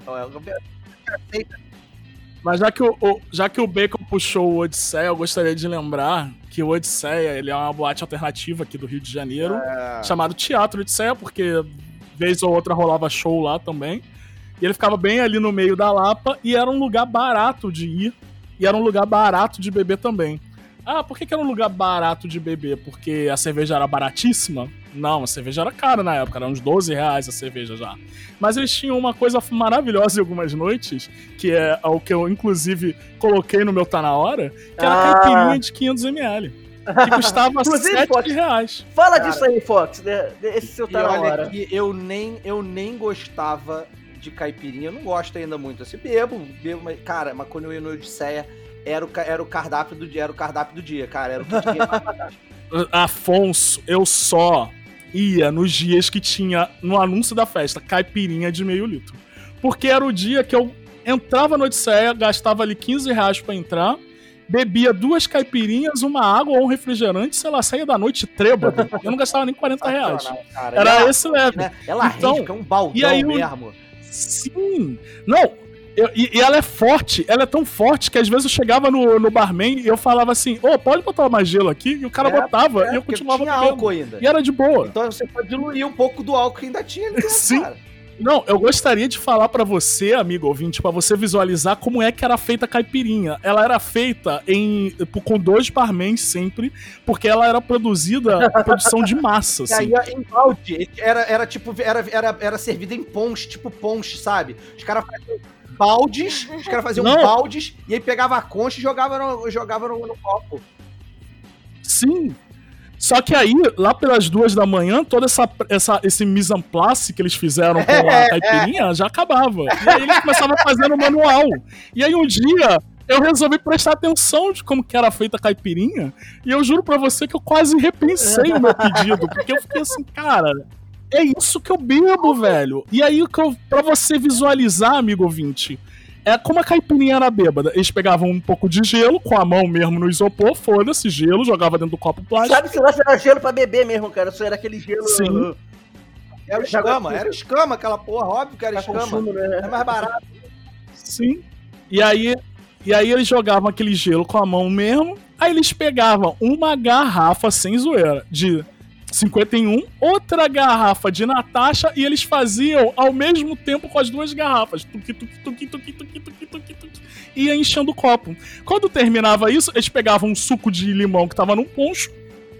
Mas já que, o, o- já que o Bacon puxou o Odisseia, eu gostaria de lembrar que o Odisseia ele é uma boate alternativa aqui do Rio de Janeiro, É, chamado Teatro Odisseia, porque vez ou outra rolava show lá também. E ele ficava bem ali no meio da Lapa e era um lugar barato de ir e era um lugar barato de beber também. Ah, por que, que era um lugar barato de beber? Porque a cerveja era baratíssima? Não, a cerveja era cara na época, era uns 12 reais a cerveja já. Mas eles tinham uma coisa maravilhosa em algumas noites, que é o que eu inclusive coloquei no meu Tá Na Hora, que era Ah. caipirinha de 500ml. Que custava Inclusive, 7 Fox, reais. Fala Cara. disso aí, Fox, né? esse seu E tá na olha hora. que eu nem, eu nem gostava de caipirinha, eu não gosto ainda muito. Assim, bebo, bebo, mas, cara, mas quando eu ia no Odisseia, era o, era o cardápio do dia, era o cardápio do dia, cara. Era o que tinha Afonso, eu só ia nos dias que tinha no anúncio da festa caipirinha de meio litro. Porque era o dia que eu entrava no Odisseia, gastava ali 15 reais pra entrar, bebia duas caipirinhas, uma água ou um refrigerante, sei lá, saía da noite trêbado. Eu não gastava nem 40 reais. Cara, Era ela, esse leve. né? Ela Então, rende, é um baldão e aí mesmo. Sim! Não, eu- e, e ela é forte, ela é tão forte que às vezes eu chegava no, no barman e eu falava assim, ô, pode botar mais gelo aqui? E o cara É, botava É, e eu continuava tinha bebendo. álcool ainda. E era de boa. Então você pode diluir um pouco do álcool que ainda tinha ali dentro, Sim. cara. Não, eu gostaria de falar pra você, amigo ouvinte, pra você visualizar como é que era feita a caipirinha. Ela era feita em com dois barmans sempre, porque ela era produzida produção de massa, E assim. aí em balde, era, era tipo, era, era, era servida em ponche, tipo ponche, sabe? Os caras faziam baldes, os caras faziam Não. baldes, e aí pegava a concha e jogava no, jogava no, no copo. Sim. Só que aí, lá pelas duas da manhã, todo essa, essa, esse mise en place que eles fizeram com a caipirinha já acabava. E aí eles começavam no manual. E aí um dia eu resolvi prestar atenção de como que era feita a caipirinha. E eu juro pra você que eu quase repensei o meu pedido. Porque eu fiquei assim, cara, é isso que eu bebo, velho. E aí, o que eu- pra você visualizar, amigo ouvinte, é como a caipirinha era bêbada. Eles pegavam um pouco de gelo, com a mão mesmo no isopor, foda-se, gelo, jogava dentro do copo plástico. Sabe se lá era gelo pra beber mesmo, cara? Isso era aquele gelo. Sim. Era escama, era escama aquela porra, óbvio que era escama. consumo, né? É mais barato. Sim. E aí, e aí eles jogavam aquele gelo com a mão mesmo. Aí eles pegavam uma garrafa sem zoeira de 51, outra garrafa de Natasha e eles faziam ao mesmo tempo com as duas garrafas. Tuqui, tuqui, tuqui, tuqui, tuqui, tuqui, tuqui, tuqui. Ia enchendo o copo. Quando terminava isso, eles pegavam um suco de limão que tava num poncho,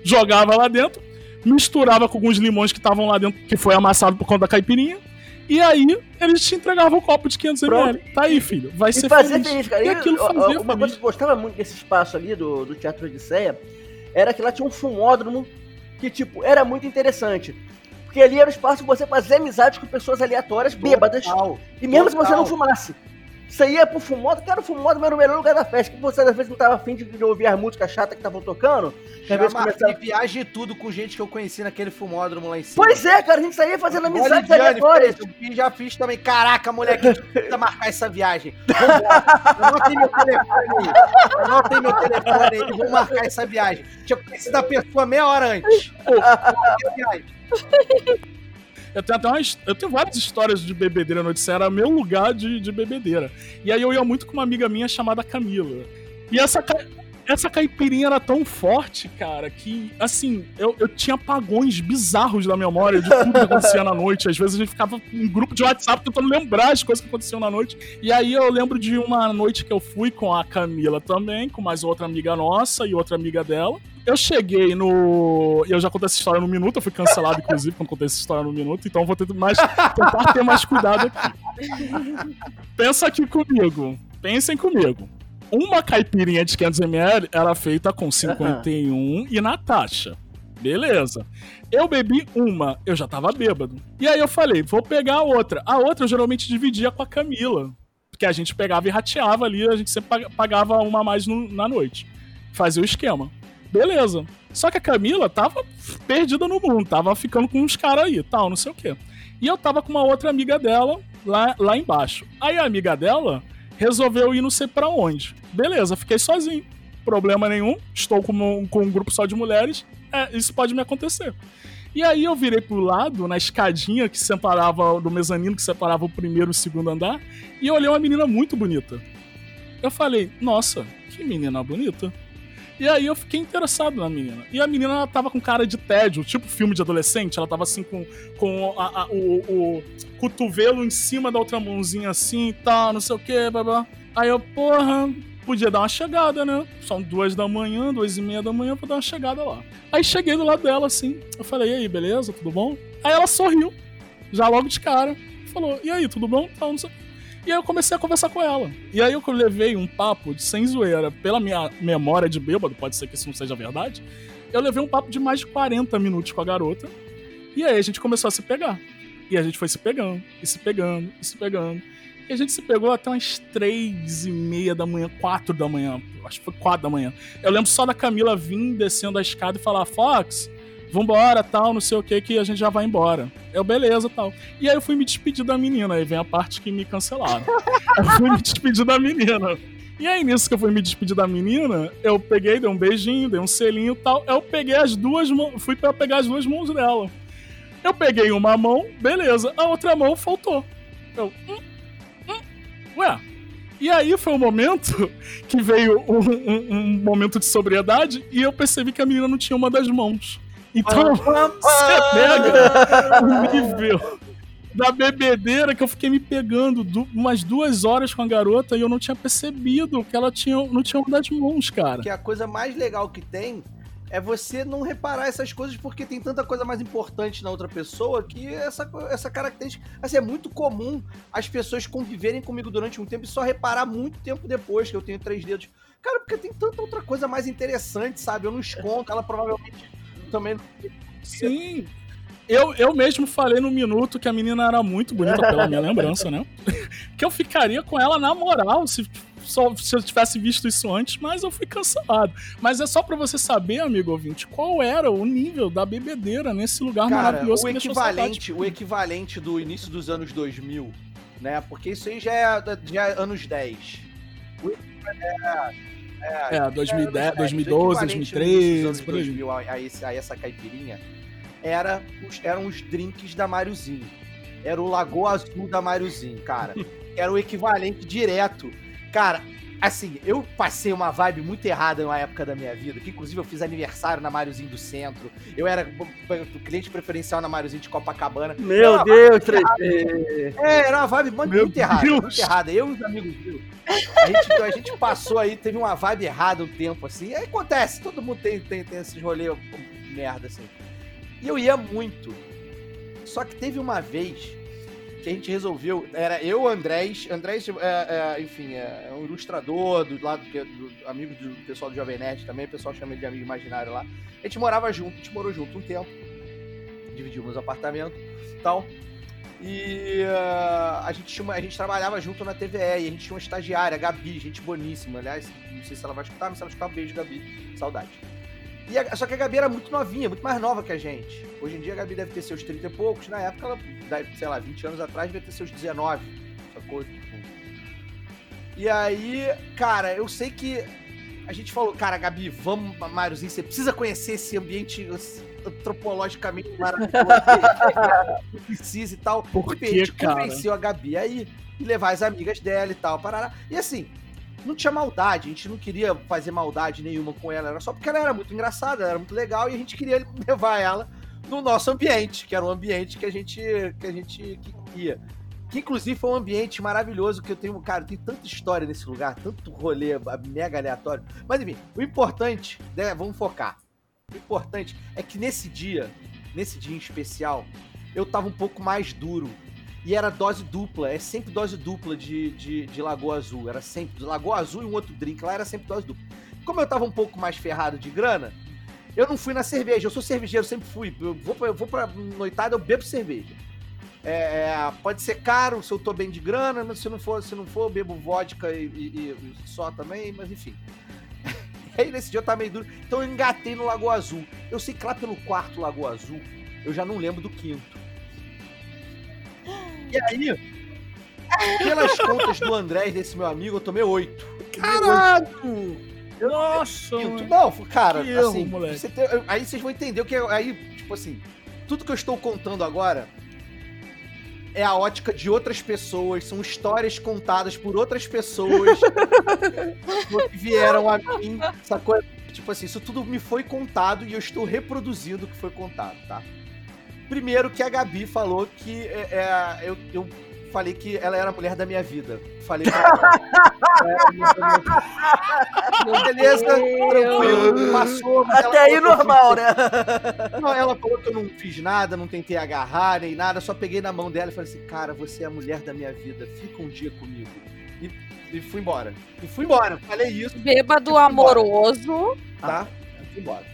jogava lá dentro, misturava com alguns limões que estavam lá dentro, que foi amassado por conta da caipirinha. E aí, eles te entregavam o copo de 500 ml. Tá aí, filho. Vai E ser feliz. feliz, cara. E E, aquilo fazia uma coisa feliz. que eu gostava muito desse espaço ali do, do Teatro Odisseia era que lá tinha um fumódromo que, tipo, era muito interessante. Porque ali era o espaço que você fazia amizade com pessoas aleatórias, bêbadas. Total. E mesmo se você Total. não fumasse. Você ia pro fumódromo, cara, o fumódromo era o melhor lugar da festa. Que você às vezes não tava afim de, de ouvir as músicas chatas que estavam tocando. Que marquei começava... viagem e tudo com gente que eu conheci naquele fumódromo lá em cima. Pois é, cara, a gente saía fazendo amizades aleatórias. eu já fiz também. Caraca, moleque, a gente precisa marcar essa viagem. Vambora. Anotei meu telefone aí. Anotei meu telefone aí. Vamos marcar essa viagem. Tinha conhecido a pessoa meia hora antes. Pô, viagem. Eu tenho até uma, his- eu tenho várias histórias de bebedeira no Odisseia, era meu lugar de, de bebedeira. E aí eu ia muito com uma amiga minha chamada Camila. E essa, essa caipirinha era tão forte, cara, que, assim, eu, eu tinha apagões bizarros da memória de tudo que acontecia na noite. Às vezes a gente ficava em grupo de WhatsApp tentando lembrar as coisas que aconteciam na noite. E aí eu lembro de uma noite que eu fui com a Camila também, com mais outra amiga nossa e outra amiga dela. Eu cheguei no. Eu já contei essa história no minuto, eu fui cancelado, inclusive, quando contei essa história no minuto, então vou ter mais, tentar ter mais cuidado aqui. Pensa aqui comigo. Pensem comigo. Uma caipirinha de 500ml era feita com 51 e Natasha. Beleza. Eu bebi uma, eu já tava bêbado. E aí eu falei, vou pegar a outra. A outra eu geralmente dividia com a Camila. Porque a gente pegava e rateava ali, a gente sempre pag- pagava uma a mais no- na noite. Fazia o esquema. Beleza. Só que a Camila tava perdida no mundo, tava ficando com uns caras aí, tal, não sei o quê. E eu tava com uma outra amiga dela lá, lá embaixo. Aí a amiga dela resolveu ir não sei pra onde. Beleza, fiquei sozinho. Problema nenhum. Estou com um, com um grupo só de mulheres. É, isso pode me acontecer. E aí eu virei pro lado, na escadinha que separava do mezanino, que separava o primeiro e o segundo andar, e eu olhei uma menina muito bonita. Eu falei, nossa, que menina bonita. E aí eu fiquei interessado na menina. E a menina ela tava com cara de tédio, tipo filme de adolescente, ela tava assim com, com a- a- o, o cotovelo em cima da outra mãozinha assim e tal, não sei o que, blá blá. Aí eu, porra, podia dar uma chegada, né? São duas da manhã, duas e meia da manhã, vou dar uma chegada lá. Aí cheguei do lado dela assim, eu falei, e aí, beleza, tudo bom? Aí ela sorriu, já logo de cara, falou, e aí, tudo bom? Tal, não sei o quê. E aí eu comecei a conversar com ela. E aí eu levei um papo de sem zoeira, pela minha memória de bêbado, pode ser que isso não seja verdade. Eu levei um papo de mais de 40 minutos com a garota. E aí a gente começou a se pegar. E a gente foi se pegando, e se pegando, e se pegando. E a gente se pegou até umas três e meia da manhã, quatro da manhã. Acho que foi quatro da manhã. Eu lembro só da Camila vir descendo a escada e falar: Fox, vambora, tal, não sei o que, que a gente já vai embora. Eu, beleza, tal. E aí eu fui me despedir da menina, aí vem a parte que me cancelaram. eu fui me despedir da menina. E aí, nisso que eu fui me despedir da menina, eu peguei, dei um beijinho, dei um selinho e tal. Eu peguei as duas mãos, fui para pegar as duas mãos dela. Eu peguei uma mão, beleza, a outra mão faltou. Eu, hum, hum, ué. E aí foi o um momento que veio um, um, um momento de sobriedade e eu percebi que a menina não tinha uma das mãos. Então, você pega o nível da bebedeira que eu fiquei me pegando du umas duas horas com a garota e eu não tinha percebido que ela tinha, não tinha uma das mãos, cara. Que a coisa mais legal que tem é você não reparar essas coisas porque tem tanta coisa mais importante na outra pessoa que essa, essa característica. Assim, é muito comum as pessoas conviverem comigo durante um tempo e só reparar muito tempo depois que eu tenho três dedos. Cara, porque tem tanta outra coisa mais interessante, sabe? Eu não escondo, ela provavelmente também. Sim. Eu, eu mesmo falei no minuto que a menina era muito bonita, pela minha lembrança, né? que eu ficaria com ela na moral se, só, se eu tivesse visto isso antes, mas eu fui cancelado. Mas é só para você saber, amigo ouvinte, qual era o nível da bebedeira nesse lugar Cara, maravilhoso o equivalente, o equivalente do início dos anos 2000, né? Porque isso aí já é, já é anos 10. É, é, 2010, 2012, 2013, por aí. 2000, a, a, a essa caipirinha era os, eram os drinks da Mariozinho. Era o Lagoa Azul da Mariozinho, cara. Era o equivalente direto. Cara, assim, eu passei uma vibe muito errada numa época da minha vida, que inclusive eu fiz aniversário na Mariozinho do Centro. Eu era cliente preferencial na Mariozinho de Copacabana. Meu Deus, 3D! É, era uma vibe muito, muito errada, muito errada. Eu e os amigos meus. A gente, a gente passou aí, teve uma vibe errada um tempo, assim. Aí acontece, todo mundo tem, tem, tem esses rolês merda, assim. E eu ia muito. Só que teve uma vez que a gente resolveu. Era eu, Andrés. Andrés, é, é, enfim, é, é um ilustrador do lado do, do, amigo do pessoal do Jovem Nerd também. O pessoal chama ele de amigo imaginário lá. A gente morava junto, a gente morou junto um tempo. Dividimos apartamento tal. E uh, a, gente tinha uma, a gente trabalhava junto na TVE e a gente tinha uma estagiária, a Gabi, gente boníssima. Aliás, não sei se ela vai escutar, mas se ela escutar, beijo, Gabi. Saudade. E a, só que a Gabi era muito novinha, muito mais nova que a gente. Hoje em dia a Gabi deve ter seus 30 e poucos. Na época, ela, sei lá, 20 anos atrás, devia ter seus 19. Sacou? E aí, cara, eu sei que a gente falou, cara, Gabi, vamos, Máriozinho, você precisa conhecer esse ambiente antropologicamente maravilhoso. precisa e tal. Por e a gente convenceu a Gabi aí e levar as amigas dela e tal, parará. E assim, não tinha maldade, a gente não queria fazer maldade nenhuma com ela, era só porque ela era muito engraçada, ela era muito legal e a gente queria levar ela no nosso ambiente, que era um ambiente que a gente que a gente queria. Que inclusive foi um ambiente maravilhoso que eu tenho, cara, tem tanta história nesse lugar, tanto rolê mega aleatório. Mas enfim, o importante, né, vamos focar. O importante é que nesse dia, nesse dia em especial, eu tava um pouco mais duro e era dose dupla, é sempre dose dupla de, de, de Lagoa Azul. Era sempre Lagoa Azul e um outro drink. Lá era sempre dose dupla. Como eu tava um pouco mais ferrado de grana, eu não fui na cerveja. Eu sou cervejeiro, sempre fui. Eu vou pra, eu vou pra noitada, eu bebo cerveja. É, é, pode ser caro se eu tô bem de grana, mas se não for, se não for, eu bebo vodka e, e, e só também, mas enfim. Aí nesse dia eu tava meio duro, então eu engatei no Lagoa Azul. Eu sei que lá pelo quarto Lagoa Azul, eu já não lembro do quinto. E aí, pelas contas do André desse meu amigo, eu tomei oito. Caralho! Nossa! Muito bom, cara, que assim, erro, você tem, aí vocês vão entender o que é. Aí, tipo assim, tudo que eu estou contando agora é a ótica de outras pessoas, são histórias contadas por outras pessoas que vieram a mim, sacou? Tipo assim, isso tudo me foi contado e eu estou reproduzindo o que foi contado, tá? Primeiro que a Gabi falou que é, é, eu, eu falei que ela era a mulher da minha vida. Falei pra ela. é, beleza, tranquilo, passou. Até aí normal, né? Não, ela falou que eu não fiz nada, não tentei agarrar nem nada, só peguei na mão dela e falei assim, cara, você é a mulher da minha vida, fica um dia comigo. E, e fui embora. E fui embora, falei isso. Bêbado amoroso. Tá? E fui embora.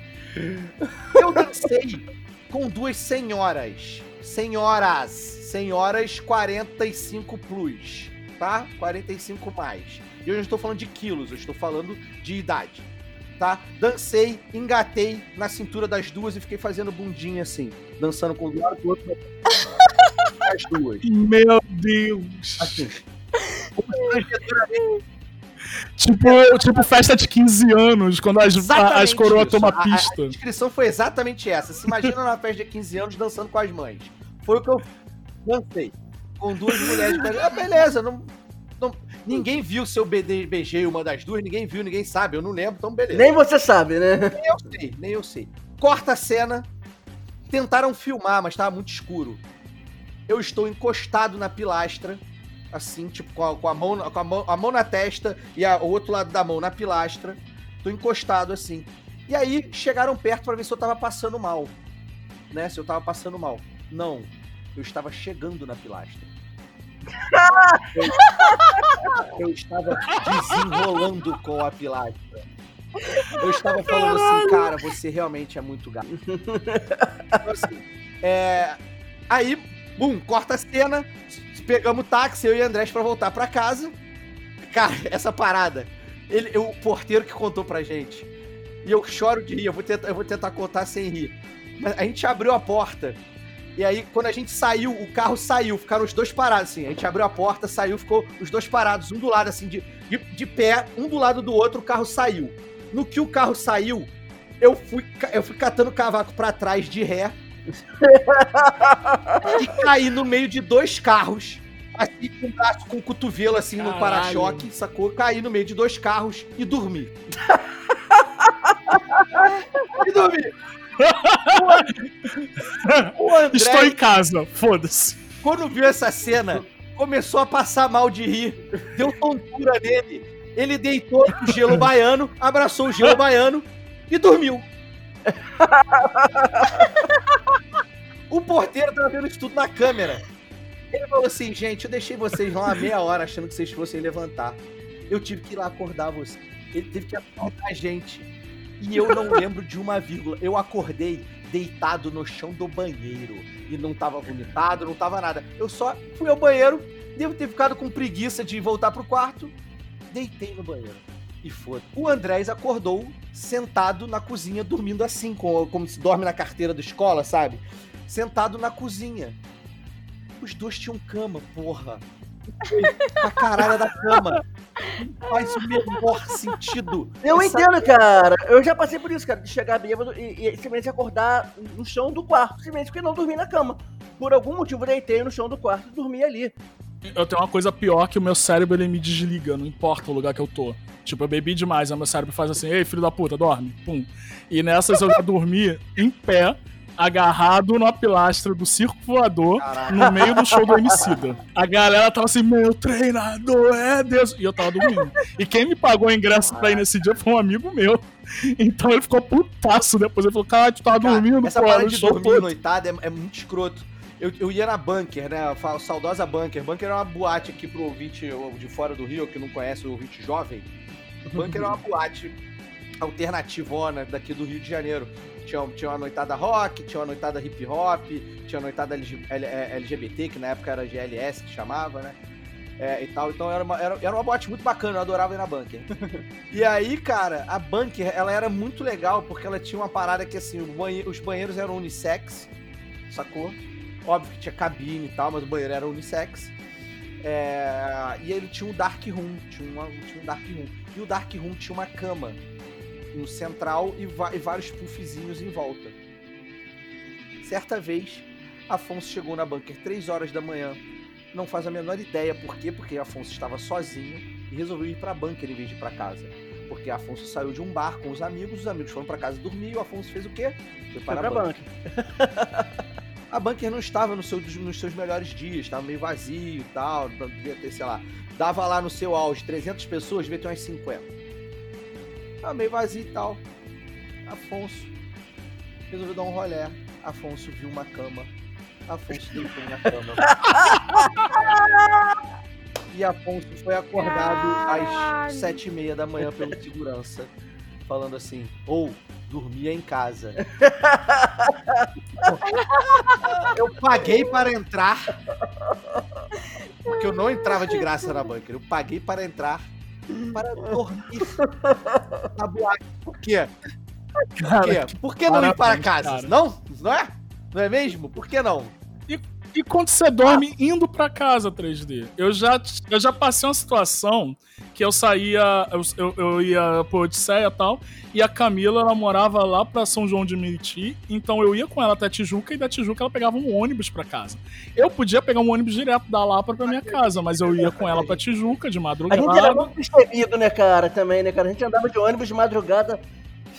Eu dancei com duas senhoras. Senhoras. Senhoras 45 plus, tá? 45 mais. E eu não estou falando de quilos, eu estou falando de idade. tá? Dancei, engatei na cintura das duas e fiquei fazendo bundinha assim, dançando com um lado do outro. As duas. Meu Deus. Assim. Tipo, tipo festa de 15 anos, quando as, as coroas tomam A- a- pista. A, descrição foi exatamente essa. Se imagina numa festa de 15 anos dançando com as mães. Foi o que eu dancei. Com duas mulheres. Ah, beleza, não, não- ninguém viu se eu be- beijei uma das duas, ninguém viu, ninguém sabe, eu não lembro, então beleza. Nem você sabe, né? Nem eu sei, nem eu sei. Corta a cena. Tentaram filmar, mas tava muito escuro. Eu estou encostado na pilastra, assim, tipo, com a, com a mão, com a mão, a mão na testa e a- o outro lado da mão na pilastra. Tô encostado assim. E aí chegaram perto pra ver se eu tava passando mal. Né? Se eu tava passando mal. Não. Eu estava chegando na pilastra. Eu, eu estava desenrolando com a pilastra. Eu estava falando assim, cara, você realmente é muito gato. Então, assim, é, Aí, bum, corta a cena, pegamos táxi, eu e Andrés pra voltar pra casa. Cara, essa parada, ele, o porteiro que contou pra gente. E eu choro de rir, eu vou tentar, eu vou tentar contar sem rir. Mas a gente abriu a porta. E aí, quando a gente saiu, o carro saiu, ficaram os dois parados, assim. A gente abriu a porta, saiu, ficou os dois parados, um do lado, assim, de, de, de pé, um do lado do outro, o carro saiu. No que o carro saiu, eu fui, eu fui catando o cavaco pra trás de ré. E caí no meio de dois carros. Assim, com o braço, com o cotovelo, assim, no Caralho. para-choque, sacou? Caí no meio de dois carros e dormi. e dormi. O André, Estou em casa, foda-se. quando viu essa cena, começou a passar mal de rir. Deu tontura nele. Ele deitou no gelo baiano, abraçou o gelo baiano e dormiu. o porteiro tava vendo isso tudo na câmera. Ele falou assim, gente, eu deixei vocês lá meia hora achando que vocês fossem levantar. Eu tive que ir lá acordar você. Ele teve que acordar a gente. E eu não lembro de uma vírgula. Eu acordei deitado no chão do banheiro. E não tava vomitado, não tava nada. Eu só fui ao banheiro, devo ter ficado com preguiça de voltar pro quarto. Deitei no banheiro. E foda. O Andrés acordou sentado na cozinha, dormindo assim, com- como se dorme na carteira da escola, sabe? Sentado na cozinha. Os dois tinham cama, porra. A caralho da cama. Não faz o menor sentido. Eu Essa- entendo, cara. Eu já passei por isso, cara, de chegar bêbado e, e simplesmente acordar no chão do quarto. Simplesmente porque não dormi na cama. Por algum motivo, eu deitei no chão do quarto e dormi ali. Eu tenho uma coisa pior que o meu cérebro ele me desliga, não importa o lugar que eu tô. Tipo, eu bebi demais, aí meu cérebro faz assim, ei, filho da puta, dorme. Pum. E nessas eu já dormi em pé, agarrado na pilastra do circo voador, Caralho. no meio do show do Emicida. A galera tava assim, meu treinador é Deus. E eu tava dormindo. E quem me pagou o ingresso pra ir nesse dia foi um amigo meu. Então ele ficou putaço depois. Ele falou, cara, tu tava Cara, dormindo, essa pô, parada no de dormir noitada é, é muito escroto. Eu, eu ia na Bunker, né? Falo, saudosa Bunker. Bunker é uma boate aqui pro ouvinte de fora do Rio, que não conhece o ouvinte jovem. Bunker é uma boate alternativona daqui do Rio de Janeiro. Tinha, tinha uma noitada rock, tinha uma noitada hip hop, tinha uma noitada LG, L- é, LGBT, que na época era GLS que chamava, né? É, e tal. Então era uma, era, era uma boate muito bacana, eu adorava ir na Bunker. E aí, cara, a Bunker, ela era muito legal porque ela tinha uma parada que, assim, banhe- os banheiros eram unissex, sacou? Óbvio que tinha cabine e tal, mas o banheiro era unissex. É, E ele tinha um dark room, tinha, uma- tinha um dark room. E o dark room tinha uma cama no central e, e vários puffzinhos em volta. Certa vez, Afonso chegou na Bunker 3 horas da manhã. Não faz a menor ideia por quê, porque Afonso estava sozinho e resolveu ir pra bunker em vez de ir pra casa. Porque Afonso saiu de um bar com os amigos, os amigos foram pra casa dormir e o Afonso fez o quê? Foi para a bunker. banca. A bunker não estava no seu- nos seus melhores dias, estava meio vazio e tal, devia ter, sei lá, dava lá no seu auge 300 pessoas, devia ter umas 50. Tava meio vazio e tal. Afonso resolveu dar um rolé. Afonso viu uma cama. Afonso deitou na cama. e Afonso foi acordado às sete e meia da manhã pelo segurança, falando assim, ou dormia em casa. Eu paguei para entrar. Porque eu não entrava de graça na bunker. Eu paguei para entrar para dormir na boate. Por quê? Por quê? Por que não ir para casa? Não? Não é? Não é mesmo? Por que não? E quando você dorme indo pra casa 3D? Eu já, eu já passei uma situação que eu saía, eu, eu, eu ia pro Odisseia e tal, e a Camila, ela morava lá pra São João de Meriti, então eu ia com ela até Tijuca, e da Tijuca ela pegava um ônibus pra casa. Eu podia pegar um ônibus direto da Lapa pra minha casa, mas eu ia com ela pra Tijuca de A madrugada. gente era muito destemído, né, cara, também, né, cara? A gente andava de ônibus de madrugada,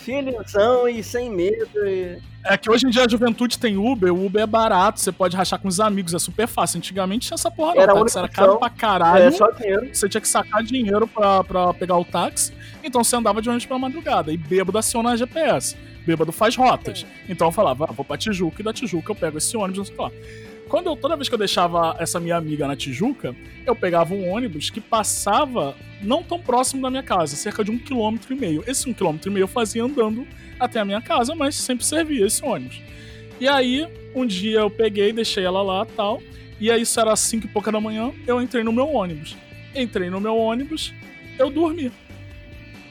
felizão e sem medo. E... É que hoje em dia a juventude tem Uber, o Uber é barato, você pode rachar com os amigos, é super fácil. Antigamente tinha essa porra não, Era táxi era caro pra caralho. É, só dinheiro. Você tinha que sacar dinheiro pra, pra pegar o táxi, então você andava de ônibus pra madrugada. E bêbado aciona a GPS. Bêbado faz rotas. Então eu falava, ah, vou pra Tijuca e da Tijuca eu pego esse ônibus, não sei lá. Quando eu, toda vez que eu deixava essa minha amiga na Tijuca, eu pegava um ônibus que passava não tão próximo da minha casa, cerca de um quilômetro e meio. Esse um quilômetro e meio eu fazia andando até a minha casa, mas sempre servia esse ônibus. E aí, um dia eu peguei, deixei ela lá tal. E aí, isso era cinco e pouca da manhã, eu entrei no meu ônibus. Entrei no meu ônibus, eu dormi.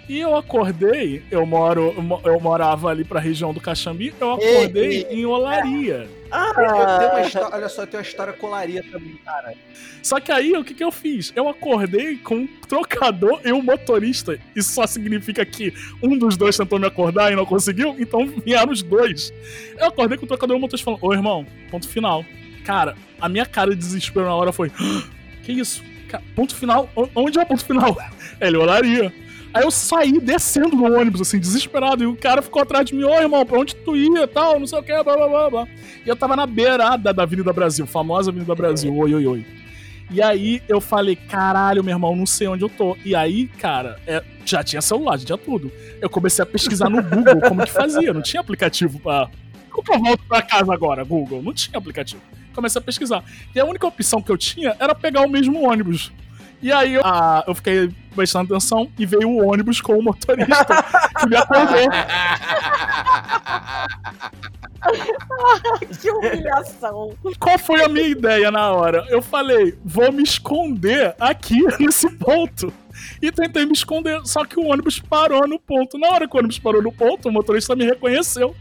E eu acordei, eu moro, eu mo- eu morava ali pra região do Caxambi, eu acordei Ei, em Olaria. Ah, Eu tenho uma história, olha só, eu tenho uma história colaria também, cara. Só que aí, o que que eu fiz? Eu acordei com um trocador e um motorista. Isso só significa que um dos dois tentou me acordar e não conseguiu, então vieram os dois. Eu acordei com o trocador e o motorista falando, ô irmão, ponto final. Cara, a minha cara de desespero na hora foi, "Ah, que isso? Ponto final? Onde é o ponto final? Ele olaria. Aí eu saí descendo no ônibus, assim, desesperado. E o cara ficou atrás de mim, ô irmão, pra onde tu ia tal, não sei o que, blá blá blá blá. E eu tava na beirada da Avenida Brasil, famosa Avenida Brasil, oi oi oi. E aí eu falei, caralho, meu irmão, não sei onde eu tô. E aí, cara, é, já tinha celular, já tinha tudo. Eu comecei a pesquisar no Google como que fazia, não tinha aplicativo pra. Como que eu volto pra casa agora, Google? Não tinha aplicativo. Comecei a pesquisar. E a única opção que eu tinha era pegar o mesmo ônibus. E aí eu, ah, eu fiquei prestando atenção e veio o ônibus com o motorista que me acordou. Que humilhação. Qual foi a minha ideia na hora? Eu falei, vou me esconder aqui nesse ponto. E tentei me esconder, só que o ônibus parou no ponto. Na hora que o ônibus parou no ponto, o motorista me reconheceu.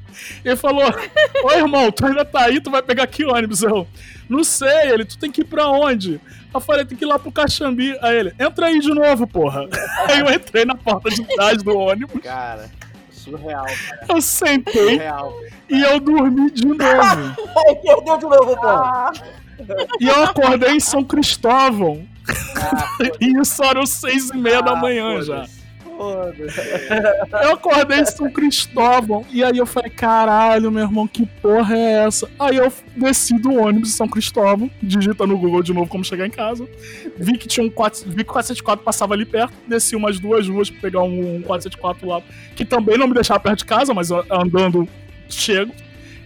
Ele falou: Ô irmão, tu ainda tá aí, tu vai pegar que ônibus? Eu, não sei, ele, tu tem que ir pra onde? Eu falei, tem que ir lá pro Caxambi. Aí ele, entra aí de novo, porra. Aí eu entrei na porta de trás do ônibus, Cara, surreal, cara. eu sentei Surreal. e eu dormi de novo. Perdeu de novo, pô. Ah, E eu acordei em São Cristóvão. Ah, E isso eram seis e meia da ah, manhã já. foda-se. Foda-se. Eu acordei em São Cristóvão. E aí eu falei, caralho, meu irmão, que porra é essa? Aí eu desci do ônibus em São Cristóvão, digita no Google de novo como chegar em casa. Vi que tinha um 4, vi que o 474 passava ali perto, desci umas duas ruas pra pegar um 474 lá, que também não me deixava perto de casa, mas andando chego.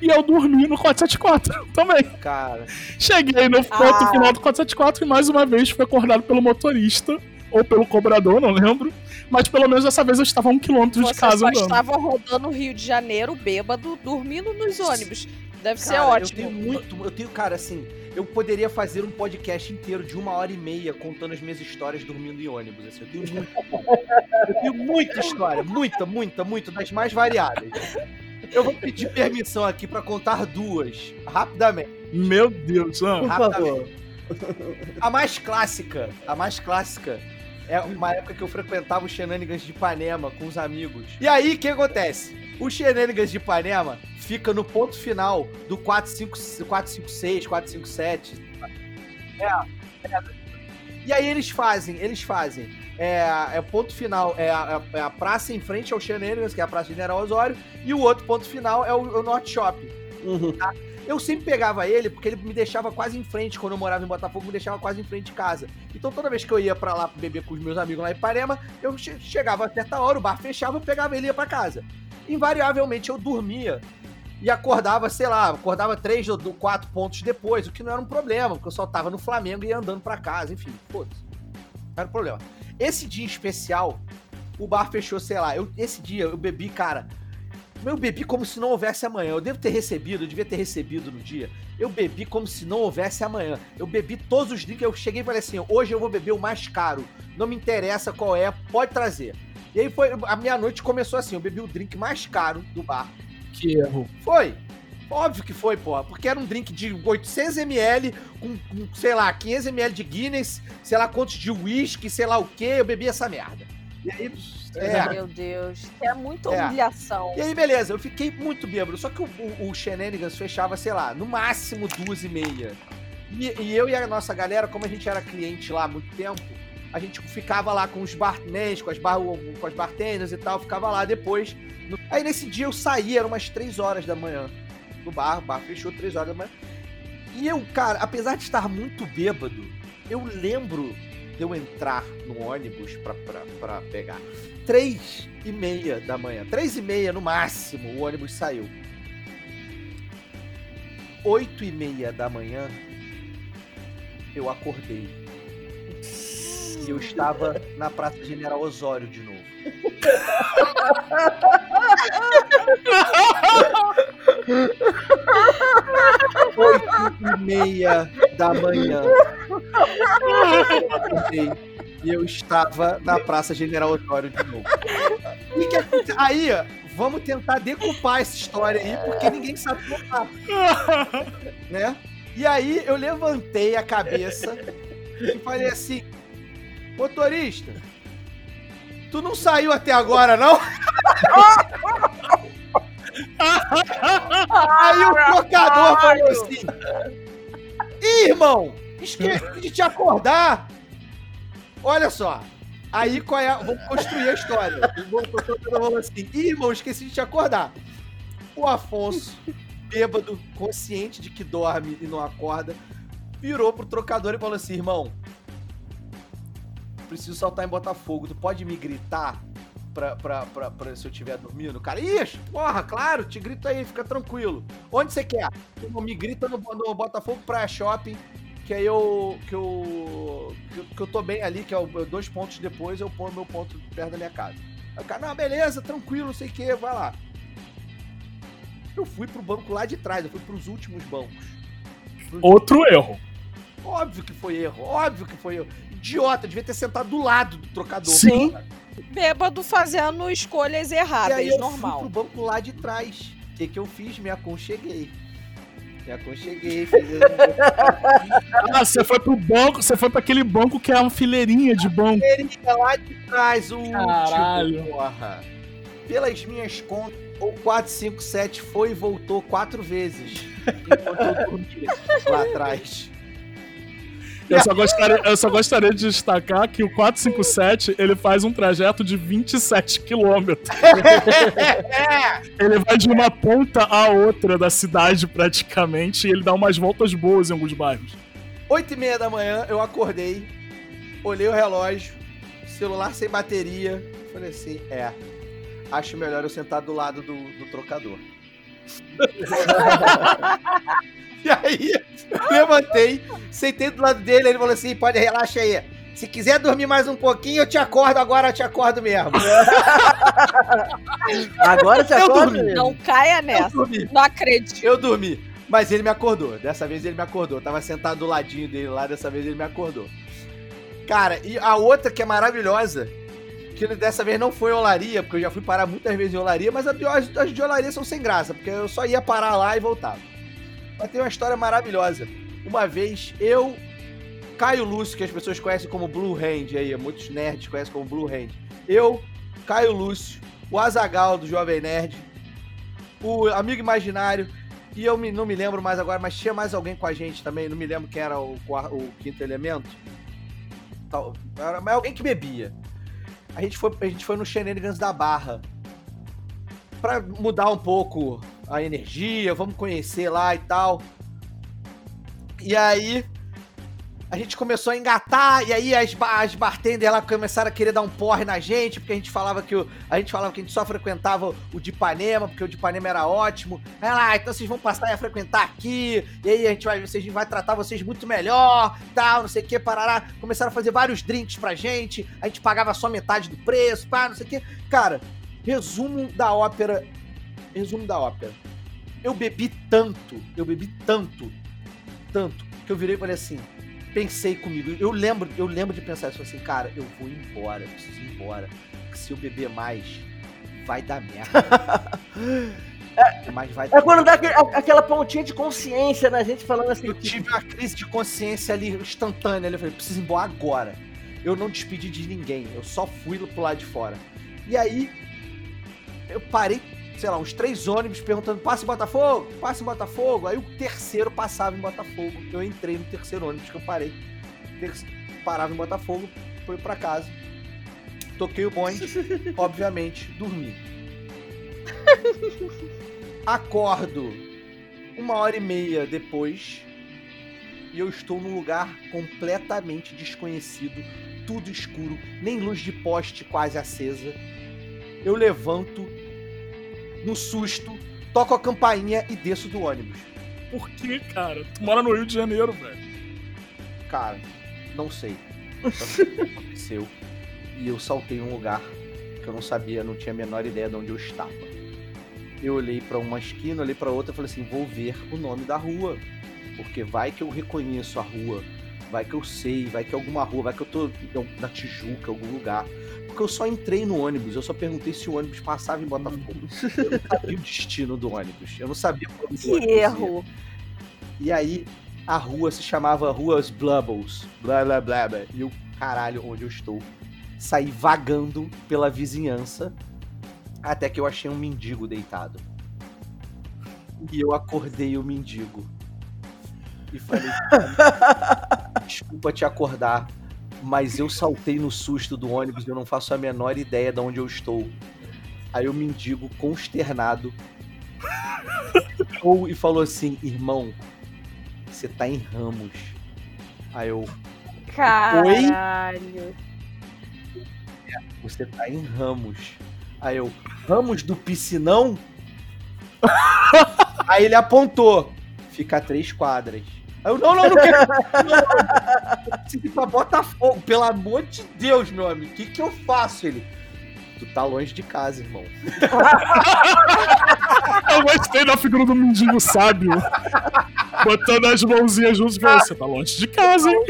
E eu dormi no 474 também. Cara, Cheguei no ponto Ah. final do 474 e mais uma vez fui acordado pelo motorista, ou pelo cobrador, não lembro. Mas pelo menos dessa vez eu estava a um quilômetro de você casa só andando. estava rodando o Rio de Janeiro, bêbado, dormindo nos ônibus. Deve ser cara, ótimo. Eu tenho muito, eu tenho, cara, assim, eu poderia fazer um podcast inteiro de uma hora e meia contando as minhas histórias dormindo em ônibus. Assim, eu tenho muita, eu tenho muita história, muita, muita, muita, das mais variadas. Eu vou pedir permissão aqui pra contar duas, rapidamente. Meu Deus, ah. Por favor. A mais clássica, a mais clássica é uma época que eu frequentava o Shenanigans de Ipanema com os amigos. E aí, o que acontece? O Shenanigans de Ipanema fica no ponto final do 45, 456, 457. É, é. E aí eles fazem, eles fazem. É, é ponto final, é a, é a praça em frente ao Shenanigans, que é a Praça General Osório, e o outro ponto final é o, o Norte Shopping. Uhum. Eu sempre pegava ele porque ele me deixava quase em frente, quando eu morava em Botafogo, me deixava quase em frente de casa. Então toda vez que eu ia pra lá beber com os meus amigos lá em Parema, eu che- chegava a certa hora, o bar fechava, eu pegava ele e ia pra casa. Invariavelmente eu dormia e acordava, sei lá, acordava três ou quatro pontos depois, o que não era um problema, porque eu só tava no Flamengo e ia andando pra casa, enfim, foda-se. Não era um problema. Esse dia especial, o bar fechou, sei lá, eu, esse dia eu bebi, cara, eu bebi como se não houvesse amanhã. Eu devo ter recebido, eu devia ter recebido no dia. Eu bebi como se não houvesse amanhã. Eu bebi todos os drinks. Eu cheguei e falei assim: hoje eu vou beber o mais caro. Não me interessa qual é, pode trazer. E aí foi. A minha noite começou assim: eu bebi o drink mais caro do bar. Que erro. Foi. Óbvio que foi, porra. Porque era um drink de 800ml, com, com, sei lá, 500ml de Guinness, sei lá quantos de whisky, sei lá o que. Eu bebi essa merda. E aí. É. Meu Deus, é muita É. humilhação. E aí, beleza, eu fiquei muito bêbado. Só que o, o, o Shenanigans fechava, sei lá, no máximo duas e meia. E, e eu e a nossa galera, como a gente era cliente lá há muito tempo, a gente ficava lá com os barmans, com as, bar, com as bartenders e tal, ficava lá depois. No- Aí nesse dia eu saí, era umas três horas da manhã do bar, o bar fechou três horas da manhã. E eu, cara, apesar de estar muito bêbado, eu lembro de eu entrar no ônibus pra pegar. Três e meia da manhã. Três e meia no máximo, o ônibus saiu. Oito e meia da manhã, eu acordei. E eu estava na Praça General Osório de novo. Oito e meia da manhã. Eu e eu estava na Praça General Osório de novo. E que aí, vamos tentar decupar essa história aí, porque ninguém sabe contar. né? E aí eu levantei a cabeça e falei assim: motorista, tu não saiu até agora, não? Aí o trocador falou assim: Ih, irmão, esqueci de te acordar. Olha só. Aí qual é? a- Vamos construir a história. Assim: Ih, irmão, esqueci de te acordar. O Afonso, bêbado, consciente de que dorme e não acorda, virou pro trocador e falou assim: irmão, preciso saltar em Botafogo. Tu pode me gritar pra, pra, pra, pra se eu estiver dormindo? Cara, ixi, porra, claro, te grito aí, fica tranquilo. Onde você quer? Irmão, Me grita no, no Botafogo Praia Shopping, que aí eu que, eu. que eu. que eu tô bem ali, que é dois pontos depois, eu ponho meu ponto perto da minha casa. Aí o cara, não, beleza, tranquilo, sei o que, vai lá. Eu fui pro banco lá de trás, eu fui pros últimos bancos. Outro erro. Óbvio que foi erro, óbvio que foi erro. Idiota, devia ter sentado do lado do trocador. Sim. Bêbado fazendo escolhas E aí erradas, eu normal. fui pro banco lá de trás. O que, que eu fiz? Me aconcheguei. Me aconcheguei, fiz Ah, você foi pro banco, você foi pra aquele banco que é uma fileirinha de banco. a lá de trás, o Caralho. último, porra. Pelas minhas contas, o 457 foi e voltou quatro vezes. Enquanto eu dormia lá atrás. Eu só, gostaria, eu só gostaria de destacar que o 457 ele faz um trajeto de 27 quilômetros. Ele vai de uma ponta à outra da cidade praticamente e ele dá umas voltas boas em alguns bairros. Oito e meia da manhã, eu acordei, olhei o relógio, celular sem bateria. Falei assim, é, acho melhor eu sentar do lado do, do trocador. e aí, eu levantei, sentei do lado dele, ele falou assim, pode relaxa aí. Se quiser dormir mais um pouquinho, eu te acordo agora, eu te acordo mesmo. Agora você Eu acorda? Não caia Eu nessa. dormi. Não acredito. Eu dormi. Mas ele me acordou. Dessa vez ele me acordou. Eu tava sentado do ladinho dele lá, dessa vez ele me acordou. Cara, e a outra que é maravilhosa, que dessa vez não foi olaria, porque eu já fui parar muitas vezes em olaria, mas a de- as, as de olaria são sem graça, porque eu só ia parar lá e voltava. Mas tem uma história maravilhosa. Uma vez, eu, Caio Lúcio, que as pessoas conhecem como Blue Hand aí, muitos nerds conhecem como Blue Hand. Eu, Caio Lúcio, o Azagal do Jovem Nerd, o Amigo Imaginário, e eu me- não me lembro mais agora, mas tinha mais alguém com a gente também, não me lembro quem era o, o quinto elemento. Tal- era- mas alguém que bebia. A gente foi, a gente foi no Shenanigans da Barra. Pra mudar um pouco a energia, vamos conhecer lá e tal. E aí, a gente começou a engatar, e aí as, as bartenders lá começaram a querer dar um porre na gente, porque a gente falava que o, a gente falava que a gente só frequentava o de Ipanema, porque o de Ipanema era ótimo. Aí lá, ah, então vocês vão passar a frequentar aqui, e aí a gente vai, vocês vai tratar vocês muito melhor, tal, não sei o que, parará. Começaram a fazer vários drinks pra gente, a gente pagava só metade do preço, pá, não sei o que. Cara, resumo da ópera resumo da ópera. Eu bebi tanto, eu bebi tanto, tanto, que eu virei e falei assim, pensei comigo, eu lembro, eu lembro de pensar isso assim, cara, eu vou embora, eu preciso ir embora. Porque se eu beber mais, vai dar merda. Mas vai É quando dá aquele- aquela pontinha de consciência na gente falando assim. Eu tive uma crise de consciência ali instantânea. Eu falei, preciso ir embora agora. Eu não despedi de ninguém. Eu só fui pro lado de fora. E aí, eu parei, sei lá, uns três ônibus perguntando: passa em Botafogo? Passa em Botafogo? Aí o terceiro passava em Botafogo. Eu entrei no terceiro ônibus que eu parei. Parava em Botafogo, fui pra casa. Toquei o bonde, obviamente, dormi. Acordo uma hora e meia depois e eu estou num lugar completamente desconhecido, tudo escuro, nem luz de poste quase acesa. Eu levanto no susto, toco a campainha e desço do ônibus. Por que, cara? Tu mora no Rio de Janeiro, velho. Cara, não sei. Só sei o que aconteceu. E eu saltei num lugar que eu não sabia, não tinha a menor ideia de onde eu estava. Eu olhei pra uma esquina, olhei pra outra e falei assim: vou ver o nome da rua. Porque vai que eu reconheço a rua, vai que eu sei, vai que é alguma rua, vai que eu tô na Tijuca, algum lugar. Porque eu só entrei no ônibus, eu só perguntei se o ônibus passava em Botafogo. Eu não sabia o destino do ônibus, eu não sabia pra onde o Que ônibus ia. erro. E aí a rua se chamava Ruas Blubbles. Blá blá blá blá. E o caralho, onde eu estou. Saí vagando pela vizinhança até que eu achei um mendigo deitado. E eu acordei o mendigo. E falei: Desculpa te acordar, mas eu saltei no susto do ônibus e eu não faço a menor ideia de onde eu estou. Aí o mendigo, consternado, ou e falou assim: Irmão, você tá em Ramos. Aí eu, Caralho. você tá em Ramos. Aí eu, Ramos do Piscinão? Aí ele apontou, fica a três quadras. Aí eu, não, não, não quero. Não, não. Eu preciso ir pra Botafogo, pelo amor de Deus, meu amigo. O que, que eu faço? Ele, tu tá longe de casa, irmão. Eu gostei da figura do mendigo sábio. Botando as mãozinhas juntos e falando: Você tá longe de casa, hein?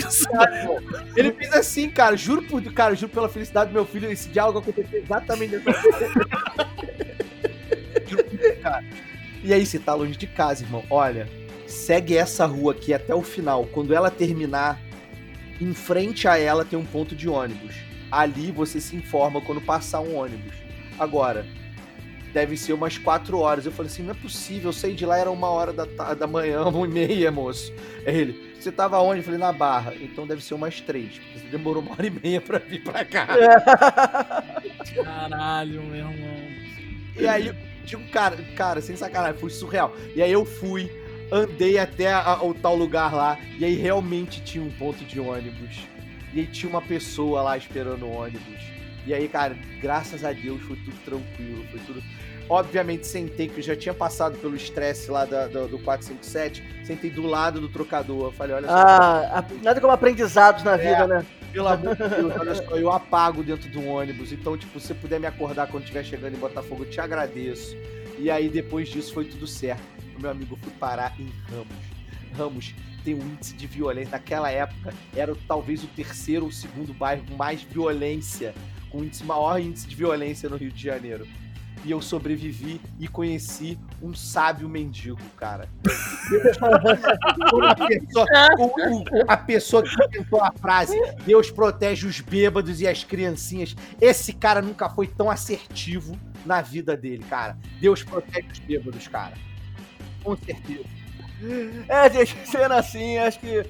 Ele fez assim, cara, juro por cara, juro pela felicidade do meu filho, esse diálogo aconteceu exatamente dessa forma. Juro por Deus, cara. E aí, você tá longe de casa, irmão. Olha, segue essa rua aqui até o final. Quando ela terminar, em frente a ela tem um ponto de ônibus. Ali você se informa quando passar um ônibus. Agora, deve ser umas quatro horas. Eu falei assim, não é possível, eu saí de lá, era uma hora da, da manhã, uma e meia, moço. Aí ele, você tava onde? Eu falei, na Barra. Então deve ser umas três, porque você demorou uma hora e meia pra vir pra cá. Caralho, meu irmão. E aí, digo, cara, cara, sem sacanagem, foi surreal. E aí eu fui, andei até a- o tal lugar lá, e aí realmente tinha um ponto de ônibus. E aí tinha uma pessoa lá esperando o ônibus. E aí, cara, graças a Deus foi tudo tranquilo, foi tudo. Obviamente sentei, que eu já tinha passado pelo estresse lá da- do, do 457, sentei do lado do trocador. Falei, olha só, Ah, a- nada como aprendizados na vida, né? pelo amor de Deus, olha só, eu apago dentro do ônibus. Então, tipo, se você puder me acordar quando estiver chegando em Botafogo, eu te agradeço. E aí, depois disso, foi tudo certo. Meu amigo, eu fui parar em Ramos. Ramos tem um índice de violência. Naquela época, era talvez o terceiro ou segundo bairro com mais violência, com o índice, maior índice de violência no Rio de Janeiro. E eu sobrevivi e conheci um sábio mendigo, cara. Uma pessoa- o- o- a pessoa que inventou a frase Deus protege os bêbados e as criancinhas. Esse cara nunca foi tão assertivo na vida dele, cara. Deus protege os bêbados, cara. Com certeza. É, gente, sendo assim, acho que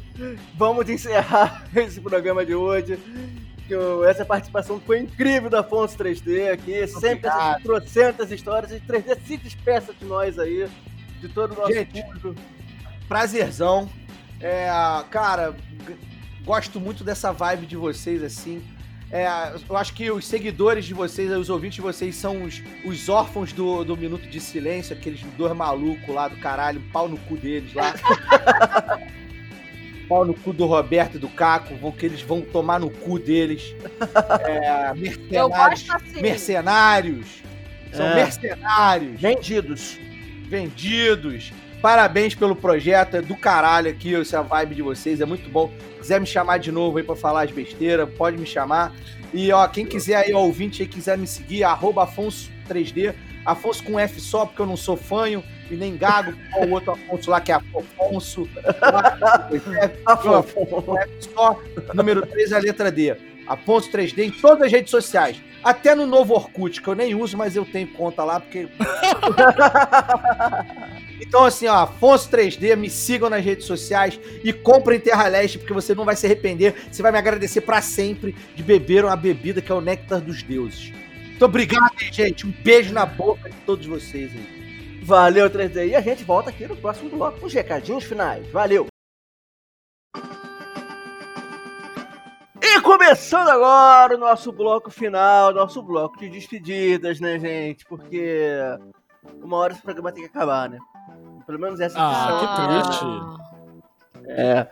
vamos encerrar esse programa de hoje. Que essa participação foi incrível da Afonso 3D aqui. Sempre essas Obrigado. trocentas histórias. E 3D se despeça de nós aí, de todo o nosso Gente. público. Prazerzão. É, cara, gosto muito dessa vibe de vocês, assim. É, eu acho que os seguidores de vocês, os ouvintes de vocês, são os, os órfãos do, do Minuto de Silêncio, aqueles dois malucos lá do caralho, pau no cu deles lá. pau no cu do Roberto e do Caco, vão, que eles vão tomar no cu deles. É, Eu mercenários, gosto assim. mercenários. São É. mercenários, Vendidos. vendidos. Parabéns pelo projeto, é do caralho aqui, essa vibe de vocês, é muito bom. Quiser me chamar de novo aí pra falar as besteiras, pode me chamar. E ó, quem quiser aí, ó, ouvinte aí, quiser me seguir, arroba Afonso3D, Afonso com F só, porque eu não sou fanho e nem gago, o outro Afonso lá que é Afonso. Afonso. com F só, número 3 a letra D. Afonso 3D em todas as redes sociais. Até no novo Orkut, que eu nem uso, mas eu tenho conta lá, porque. então, assim, ó, Afonso 3D, me sigam nas redes sociais e comprem Terra Leste, porque você não vai se arrepender. Você vai me agradecer pra sempre de beber uma bebida que é o néctar dos deuses. Muito obrigado, hein, gente. Um beijo na boca de todos vocês aí. Valeu, 3D. E a gente volta aqui no próximo bloco com os recadinhos finais. Valeu! E começando agora o nosso bloco final, nosso bloco de despedidas, né, gente? Porque uma hora esse programa tem que acabar, né? Pelo menos essa Ah, que triste. É.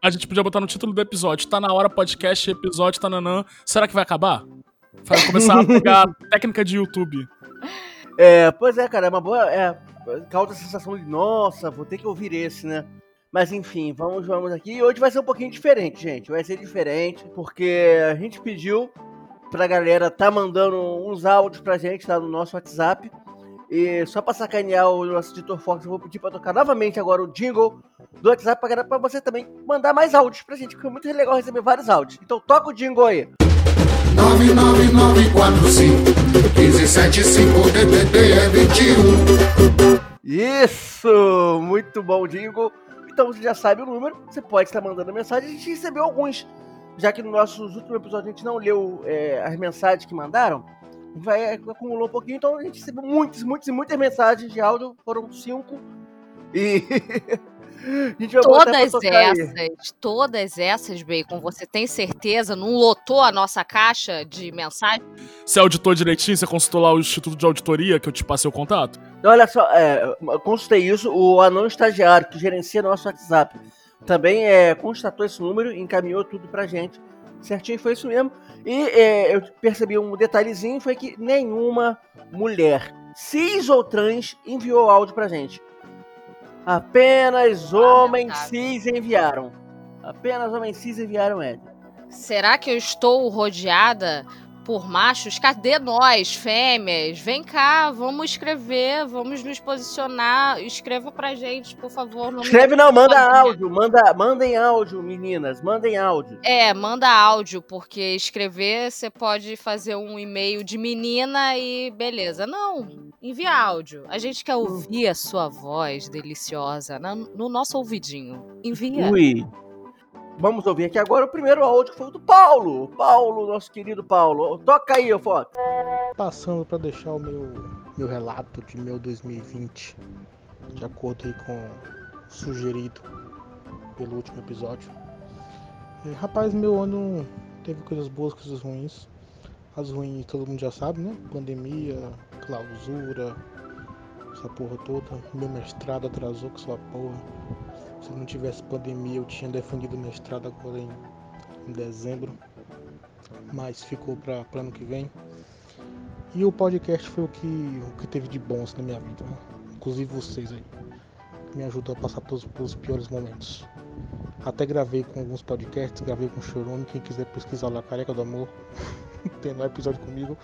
A gente podia botar no título do episódio. Tá na hora, podcast, episódio, tá nanã. Será que vai acabar? Vai começar a pegar técnica de YouTube. É, pois é, cara, é uma boa. É, causa a sensação de, nossa, vou ter que ouvir esse, né? Mas enfim, vamos, vamos aqui. E hoje vai ser um pouquinho diferente, gente. Vai ser diferente, porque a gente pediu pra galera tá mandando uns áudios pra gente lá no nosso WhatsApp. E só pra sacanear o nosso editor Fox, eu vou pedir pra tocar novamente agora o jingle do WhatsApp pra, galera- pra você também mandar mais áudios pra gente, porque é muito legal receber vários áudios. Então toca o jingle aí. 99945 DDD é 21. Isso! Muito bom, jingle. Então você já sabe o número, você pode estar mandando mensagem. A gente recebeu alguns, já que nos nossos últimos episódios a gente não leu é, as mensagens que mandaram. Vai, é, acumulou um pouquinho, então a gente recebeu muitas, muitas e muitas mensagens de áudio, foram cinco. E a gente vai botar pra Todas tocar aí. essas, todas essas, Bacon, você tem certeza? Não lotou a nossa caixa de mensagem? Você auditou direitinho? Você consultou lá o Instituto de Auditoria que eu te passei o contato? Olha só, é, consultei isso, o anão estagiário que gerencia nosso WhatsApp também é, constatou esse número e encaminhou tudo pra gente. Certinho, foi isso mesmo. E é, eu percebi um detalhezinho, foi que nenhuma mulher, cis ou trans, enviou áudio pra gente. Apenas homens cis enviaram. Apenas homens cis enviaram Ed. Será que eu estou rodeada por machos? Cadê nós, fêmeas? Vem cá, vamos escrever, vamos nos posicionar. Escreva pra gente, por favor. Escreve não, manda sozinha. áudio, manda, mandem áudio, meninas, mandem áudio. É, manda áudio, porque escrever você pode fazer um e-mail de menina e beleza. Não, envia áudio. A gente quer ouvir a sua voz deliciosa na- no nosso ouvidinho. Envia. Ui. Vamos ouvir aqui agora o primeiro áudio que foi o do Paulo. Paulo, nosso querido Paulo. Toca aí, Fox. Passando para deixar o meu, meu relato de meu 2020, de acordo com o sugerido pelo último episódio. E, rapaz, meu ano teve coisas boas, coisas ruins. As ruins todo mundo já sabe, né? Pandemia, clausura, essa porra toda. Meu mestrado atrasou com essa porra. Se não tivesse pandemia, eu tinha defendido mestrado agora em, em dezembro. Mas ficou para ano que vem. E o podcast foi o que, o que teve de bom assim, na minha vida. né? Inclusive vocês aí. Me ajudou a passar pelos, pelos piores momentos. Até gravei com alguns podcasts, gravei com o Chorume. Quem quiser pesquisar lá, Careca do Amor, tem lá episódio comigo.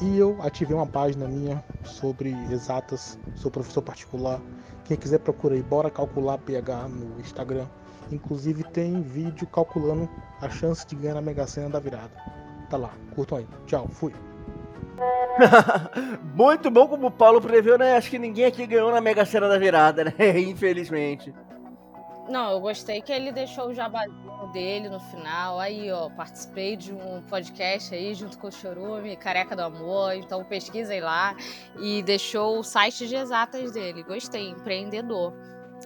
E eu ativei uma página minha sobre exatas, sou professor particular. Quem quiser procura aí, bora calcular PH no Instagram. Inclusive tem vídeo calculando a chance de ganhar na Mega Sena da virada. Tá lá, curtam aí. Tchau, fui. Muito bom como o Paulo preveu, né? Acho que ninguém aqui ganhou na Mega Sena da virada, né? Infelizmente. Não, eu gostei que ele deixou o jabazinho dele no final. Aí, ó, participei de um podcast aí junto com o Chorume, Careca do Amor. Então pesquisem lá. E deixou o site de exatas dele. Gostei, empreendedor.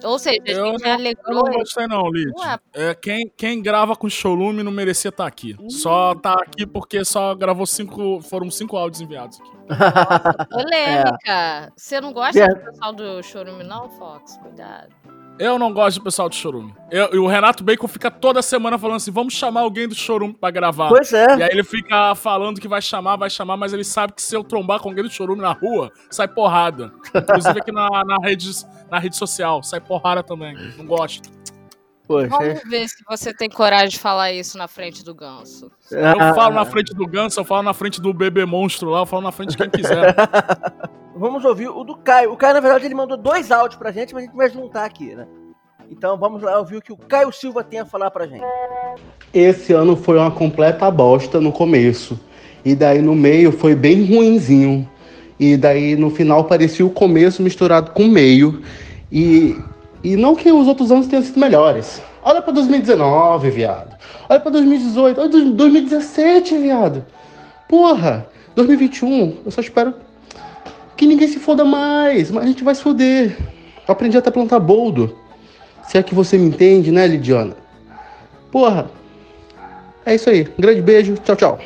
Ou seja, a Eu gente não- Eu alegrou não gostei não, Lid. É, quem, quem grava com showroom não merecia estar aqui. Só tá aqui porque só gravou cinco... Foram cinco áudios enviados aqui. Polêmica. Você não gosta É. do pessoal do Chorume, não, Fox? Cuidado. Eu não gosto do pessoal do Chorume. Eu, e o Renato Bacon fica toda semana falando assim: vamos chamar alguém do Chorume pra gravar. Pois é. E aí ele fica falando que vai chamar, vai chamar, mas ele sabe que se eu trombar com alguém do Chorume na rua, sai porrada. Inclusive aqui na, na, rede, na rede social, sai porrada também. Não gosto. Poxa. Vamos ver se você tem coragem de falar isso na frente do ganso. Eu Ah, falo na frente do Ganso, eu falo na frente do bebê monstro lá, eu falo na frente de quem quiser. Vamos ouvir o do Caio. O Caio, na verdade, ele mandou dois áudios pra gente, mas a gente vai juntar aqui, né? Então vamos lá ouvir o que o Caio Silva tem a falar pra gente. Esse ano foi uma completa bosta no começo. E daí no meio foi bem ruinzinho. E daí no final parecia o começo misturado com o meio. E, e não que os outros anos tenham sido melhores. Olha pra 2019, viado. Olha pra 2018. Olha 2017, viado. Porra, 2021, eu só espero que ninguém se foda mais. Mas a gente vai se foder. Eu aprendi até a plantar boldo. Se é que você me entende, né, Lidiana? Porra, é isso aí. Um grande beijo. Tchau, tchau.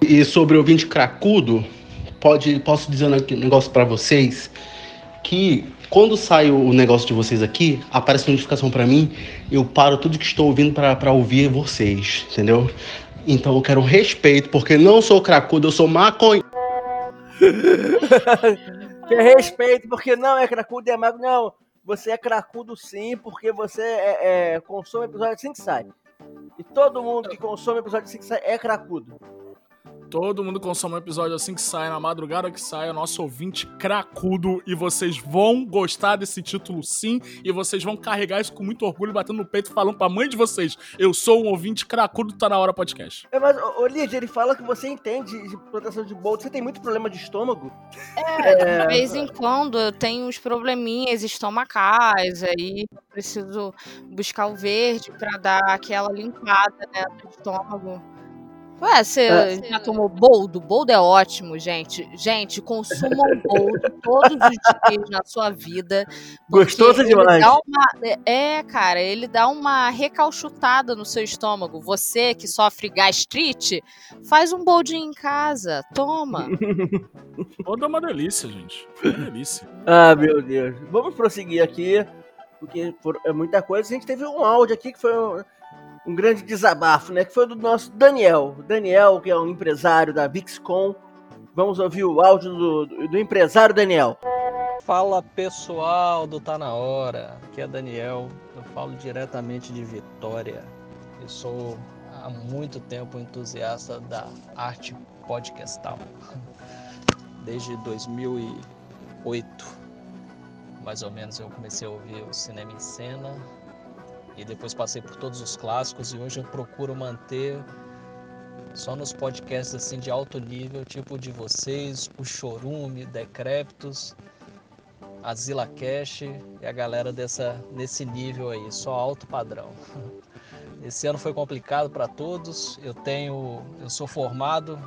E sobre o ouvinte cracudo, pode, posso dizer um negócio pra vocês que quando sai o negócio de vocês aqui, aparece notificação pra mim, eu paro tudo que estou ouvindo pra ouvir vocês, entendeu? Então eu quero respeito, porque não sou cracudo, eu sou maconha. Quer respeito, porque não é cracudo é mago. Não, você é cracudo sim, porque você é, é, consome episódio assim que sai. E todo mundo que consome episódio assim que sai é cracudo. Todo mundo consome um episódio assim que sai, na madrugada que sai, é nosso ouvinte cracudo. E vocês vão gostar desse título sim. E vocês vão carregar isso com muito orgulho, batendo no peito, falando pra mãe de vocês: Eu sou um ouvinte cracudo, tá na hora podcast. É, mas, ô, ô Lídia, ele fala que você entende de proteção de bolsa. Você tem muito problema de estômago? É, de vez em quando eu tenho uns probleminhas estomacais, aí eu preciso buscar o verde pra dar aquela limpada né, no estômago. Ué, você É. já tomou boldo? Boldo é ótimo, gente. Gente, consumam boldo todos os dias na sua vida. porque Gostoso demais. dá uma- é, cara, ele dá uma recalchutada no seu estômago. Você que sofre gastrite, faz um boldinho em casa. Toma. Toda uma delícia, gente. Uma delícia. Ah, meu Deus. Vamos prosseguir aqui, porque é muita coisa. A gente teve um áudio aqui que foi um, um grande desabafo, né? Que foi do nosso Daniel. Daniel, que é um empresário da VixCon. Vamos ouvir o áudio do, do- do empresário Daniel. Fala pessoal do Tá Na Hora, aqui é Daniel, eu falo diretamente de Vitória. Eu sou há muito tempo entusiasta da arte podcastal, desde 2008, mais ou menos, eu comecei a ouvir o Cinema em Cena e depois passei por todos os clássicos e hoje eu procuro manter só nos podcasts assim de alto nível, tipo de vocês, o Chorume, Decréptos, a Zilla Cash e a galera dessa, nesse nível aí, só alto padrão. Esse ano foi complicado para todos. Eu tenho, eu sou formado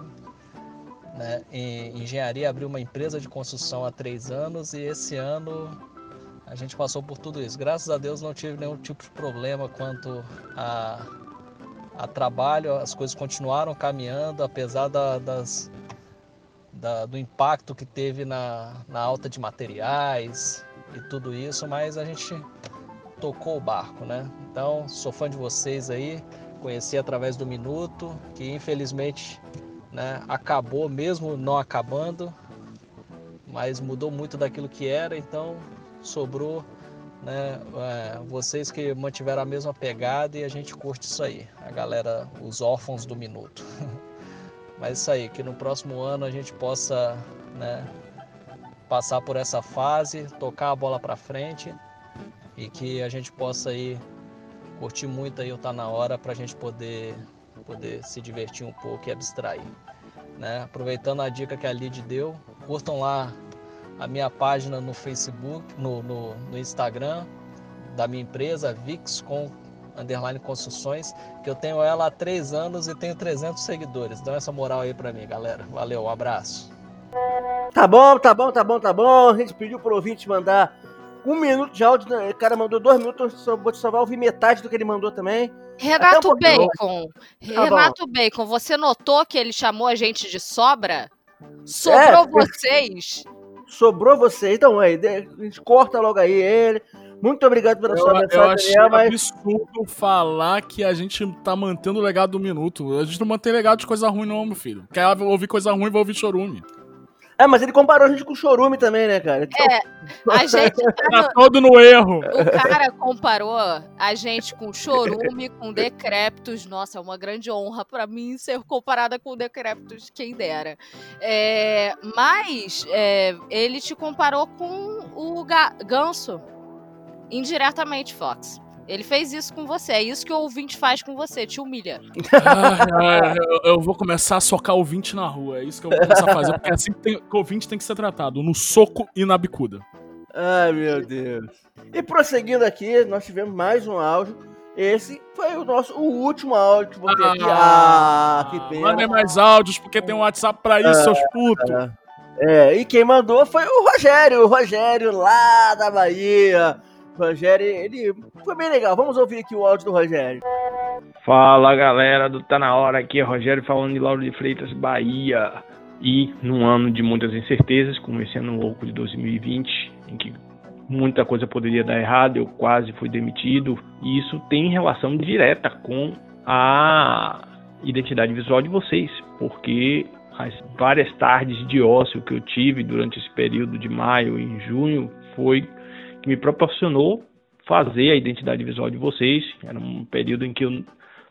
né, em engenharia, abri uma empresa de construção há três anos e esse ano a gente passou por tudo isso. Graças a Deus não tive nenhum tipo de problema quanto a, a trabalho. As coisas continuaram caminhando, apesar da- das, da- do impacto que teve na, na alta de materiais e tudo isso, mas a gente tocou o barco, né? Então, sou fã de vocês aí, conheci através do Minuto, que infelizmente né, acabou mesmo não acabando, mas mudou muito daquilo que era, então sobrou né, é, vocês que mantiveram a mesma pegada e a gente curte isso aí, a galera, os órfãos do Minuto. Mas isso aí, que no próximo ano a gente possa né, passar por essa fase, tocar a bola para frente e que a gente possa aí curtir muito aí o Tá Na Hora para a gente poder, poder se divertir um pouco e abstrair. Né? Aproveitando a dica que a Lid deu, curtam lá a minha página no Facebook, no, no, no Instagram da minha empresa, VIX com underline construções, que eu tenho ela há três anos e tenho 300 seguidores. Dá essa moral aí pra mim, galera. Valeu, um abraço. Tá bom, tá bom, tá bom, tá bom. A gente pediu pro ouvinte mandar um minuto de áudio. né? O cara mandou dois minutos, eu só, vou só vai ouvir metade do que ele mandou também. Renato um. Bacon. Tá Renato Bacon, você notou que ele chamou a gente de sobra? Sobrou É, vocês. Sobrou você. Então, aí, a gente corta logo aí ele. Muito obrigado pela sua Eu, eu mensagem, achei Daniel, mas absurdo falar que a gente tá mantendo o legado do minuto. A gente não mantém legado de coisa ruim, não, meu filho. Quer ouvir coisa ruim, vai ouvir chorume. É, mas ele comparou a gente com o Chorume também, né, cara? Então, É, a gente tá Tá no- todo no erro. O cara comparou a gente com chorume, com decrépitos. Nossa, é uma grande honra pra mim ser comparada com decrépitos, quem dera. É, mas é, ele te comparou com o ga- ganso. Indiretamente, Fox. Ele fez isso com você. É isso que o ouvinte faz com você, te humilha. Ai, ai, eu, eu vou começar a socar o ouvinte na rua. É isso que eu vou começar a fazer, porque é assim que, tem, que o ouvinte tem que ser tratado: no soco e na bicuda. Ai, meu Deus. E prosseguindo aqui, nós tivemos mais um áudio. Esse foi o nosso o último áudio que eu botei aqui. Ah, que pena. Mandem mais áudios, porque tem um WhatsApp pra isso, seus putos. É, e quem mandou foi o Rogério, o Rogério lá da Bahia. Rogério, ele foi bem legal. Vamos ouvir aqui o áudio do Rogério. Fala galera do Tá Na Hora, aqui é Rogério falando de Lauro de Freitas, Bahia. E num ano de muitas incertezas, como esse ano louco de 2020, em que muita coisa poderia dar errado, eu quase fui demitido. E isso tem relação direta com a identidade visual de vocês, porque as várias tardes de ócio que eu tive durante esse período de maio e junho foi que me proporcionou fazer a identidade visual de vocês. Era um período em que eu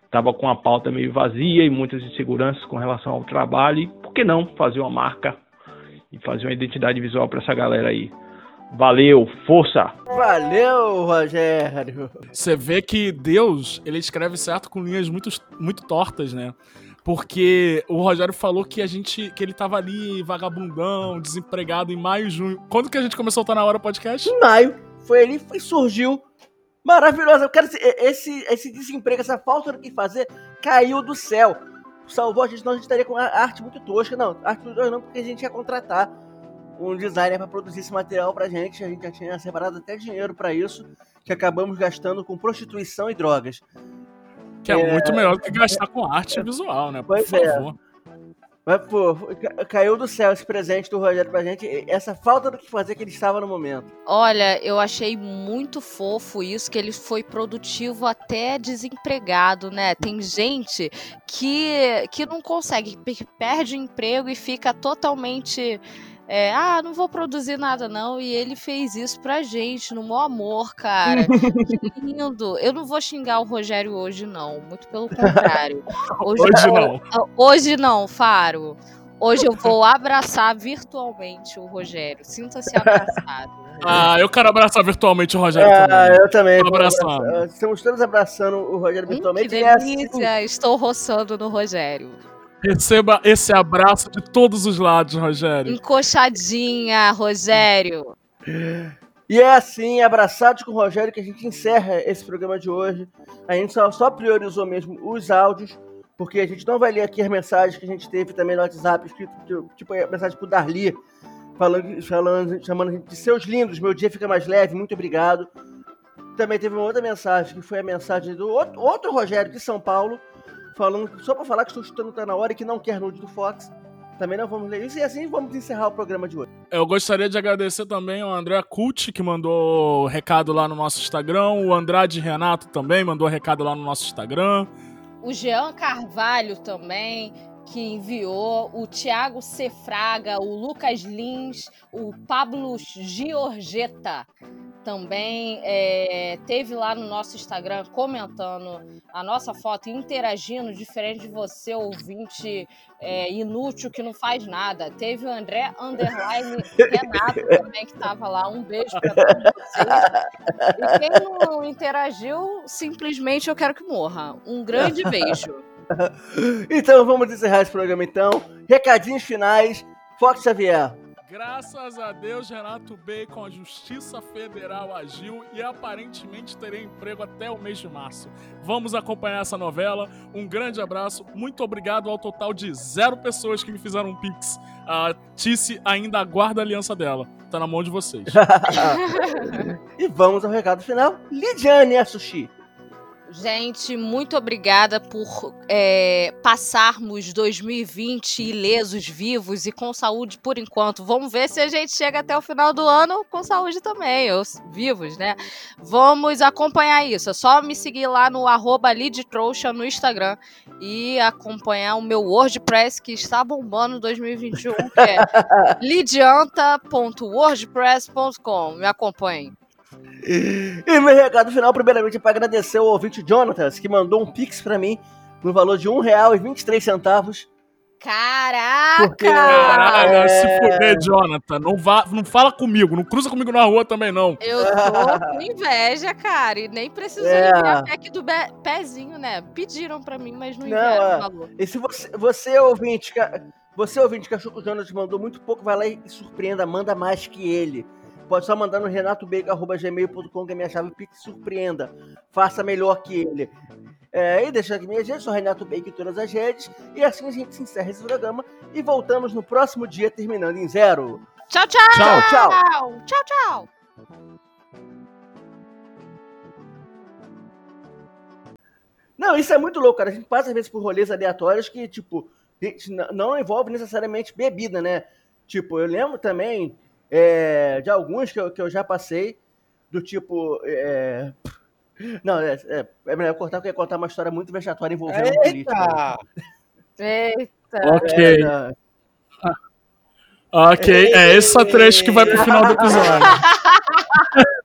estava com a pauta meio vazia e muitas inseguranças com relação ao trabalho. E por que não fazer uma marca e fazer uma identidade visual para essa galera aí? Valeu, força! Valeu, Rogério. Você vê que Deus, ele escreve certo com linhas muito, muito tortas, né? Porque o Rogério falou que a gente, que ele tava ali vagabundão, desempregado em maio e junho. Quando que a gente começou a estar na hora podcast? Em maio, foi ali, foi, surgiu. Maravilhosa. Eu quero esse, esse, desemprego, essa falta do que fazer, caiu do céu. Salvou a gente, senão a gente estaria com a arte muito tosca. Não, arte muito tosca não, porque a gente ia contratar um designer para produzir esse material pra gente. A gente já tinha separado até dinheiro para isso, que acabamos gastando com prostituição e drogas. Que é, muito melhor do que gastar com arte visual, né? Por Pois é. favor. Mas, pô, ca- caiu do céu esse presente do Rogério pra gente, e- essa falta do que fazer que ele estava no momento. Olha, eu achei muito fofo isso, que ele foi produtivo até desempregado, né? Tem gente que, que não consegue, pe- perde o emprego e fica totalmente. É, ah, não vou produzir nada não. E ele fez isso pra gente, no maior amor, cara. que lindo. Eu não vou xingar o Rogério hoje, não. Muito pelo contrário. Hoje não. Hoje não, Faro. Hoje eu vou abraçar virtualmente o Rogério. Sinta-se abraçado. Ah, eu quero abraçar virtualmente o Rogério Ah, também. eu também. Estamos todos abraçando o Rogério Hum, que virtualmente. e é assim, delícia. Estou roçando no Rogério. Receba esse abraço de todos os lados, Rogério. Encoxadinha, Rogério. E é assim, abraçados com o Rogério, que a gente encerra esse programa de hoje. A gente só, só priorizou mesmo os áudios, porque a gente não vai ler aqui as mensagens que a gente teve também no WhatsApp, escrito, tipo, tipo a mensagem pro Darli, falando, falando, chamando a gente de seus lindos, meu dia fica mais leve, muito obrigado. Também teve uma outra mensagem, que foi a mensagem do outro, outro Rogério de São Paulo, falando só para falar que estou chutando tá na hora e que não quer nude do Fox. Também não vamos ler isso, e assim vamos encerrar o programa de hoje. Eu gostaria de agradecer também ao André Cult, que mandou recado lá no nosso Instagram. O Andrade Renato também mandou recado lá no nosso Instagram. O Jean Carvalho também, que enviou. O Thiago Cefraga, o Lucas Lins, o Pablo Giorgetta também é, teve lá no nosso Instagram comentando a nossa foto, interagindo, diferente de você, ouvinte é, inútil que não faz nada. Teve o André Underline Renato também que estava lá. Um beijo para todos vocês. E quem não interagiu, simplesmente eu quero que morra. Um grande beijo. Então vamos encerrar esse programa então. Recadinhos finais. Fox Xavier. Graças a Deus, Renato Bacon, a Justiça Federal agiu e aparentemente terei emprego até o mês de março. Vamos acompanhar essa novela. Um grande abraço. Muito obrigado ao total de zero pessoas que me fizeram um pix. A Tice ainda aguarda a aliança dela. Tá na mão de vocês. e vamos ao recado final. Lidiane a Sushi. Gente, muito obrigada por é, passarmos 2020 ilesos, vivos e com saúde por enquanto. Vamos ver se a gente chega até o final do ano com saúde também, ou vivos, né? Vamos acompanhar isso. É só me seguir lá no arroba Trouxa no Instagram e acompanhar o meu WordPress que está bombando 2021, que é lidianta.wordpress.com. Me acompanhe. E meu recado final, primeiramente, é para agradecer ao ouvinte Jonatas, que mandou um pix para mim no valor de R$1,23. Caraca! Porque, Caralho, é... se fuder, Jonathan. Não, vá, não fala comigo, não cruza comigo na rua também, não. Eu tô com inveja, cara. E nem precisou é. enviar pack do pezinho, né? Pediram pra mim, mas não enviaram não, é. o valor. E se você, você ouvinte, você ouvinte que achou que o Jonas mandou muito pouco, vai lá e surpreenda, manda mais que ele. Pode só mandar no renatobacon.gmail.com que é minha chave Pix surpreenda. Faça melhor que ele. É, e deixa aqui minha gente, sou Renato Bacon em todas as redes. E assim a gente se encerra esse programa. E voltamos no próximo dia, terminando em zero. Tchau, tchau! Tchau, tchau! Tchau, tchau! Não, isso é muito louco, cara. A gente passa às vezes por rolês aleatórios que, tipo, não envolve necessariamente bebida, né? Tipo, eu lembro também é, de alguns que eu, que eu já passei, do tipo. É, não, é, é, é, melhor cortar porque contar uma história muito vexatória envolvendo Eita! política. Eita! Ok. É, ok, é essa trecho que vai pro final do episódio.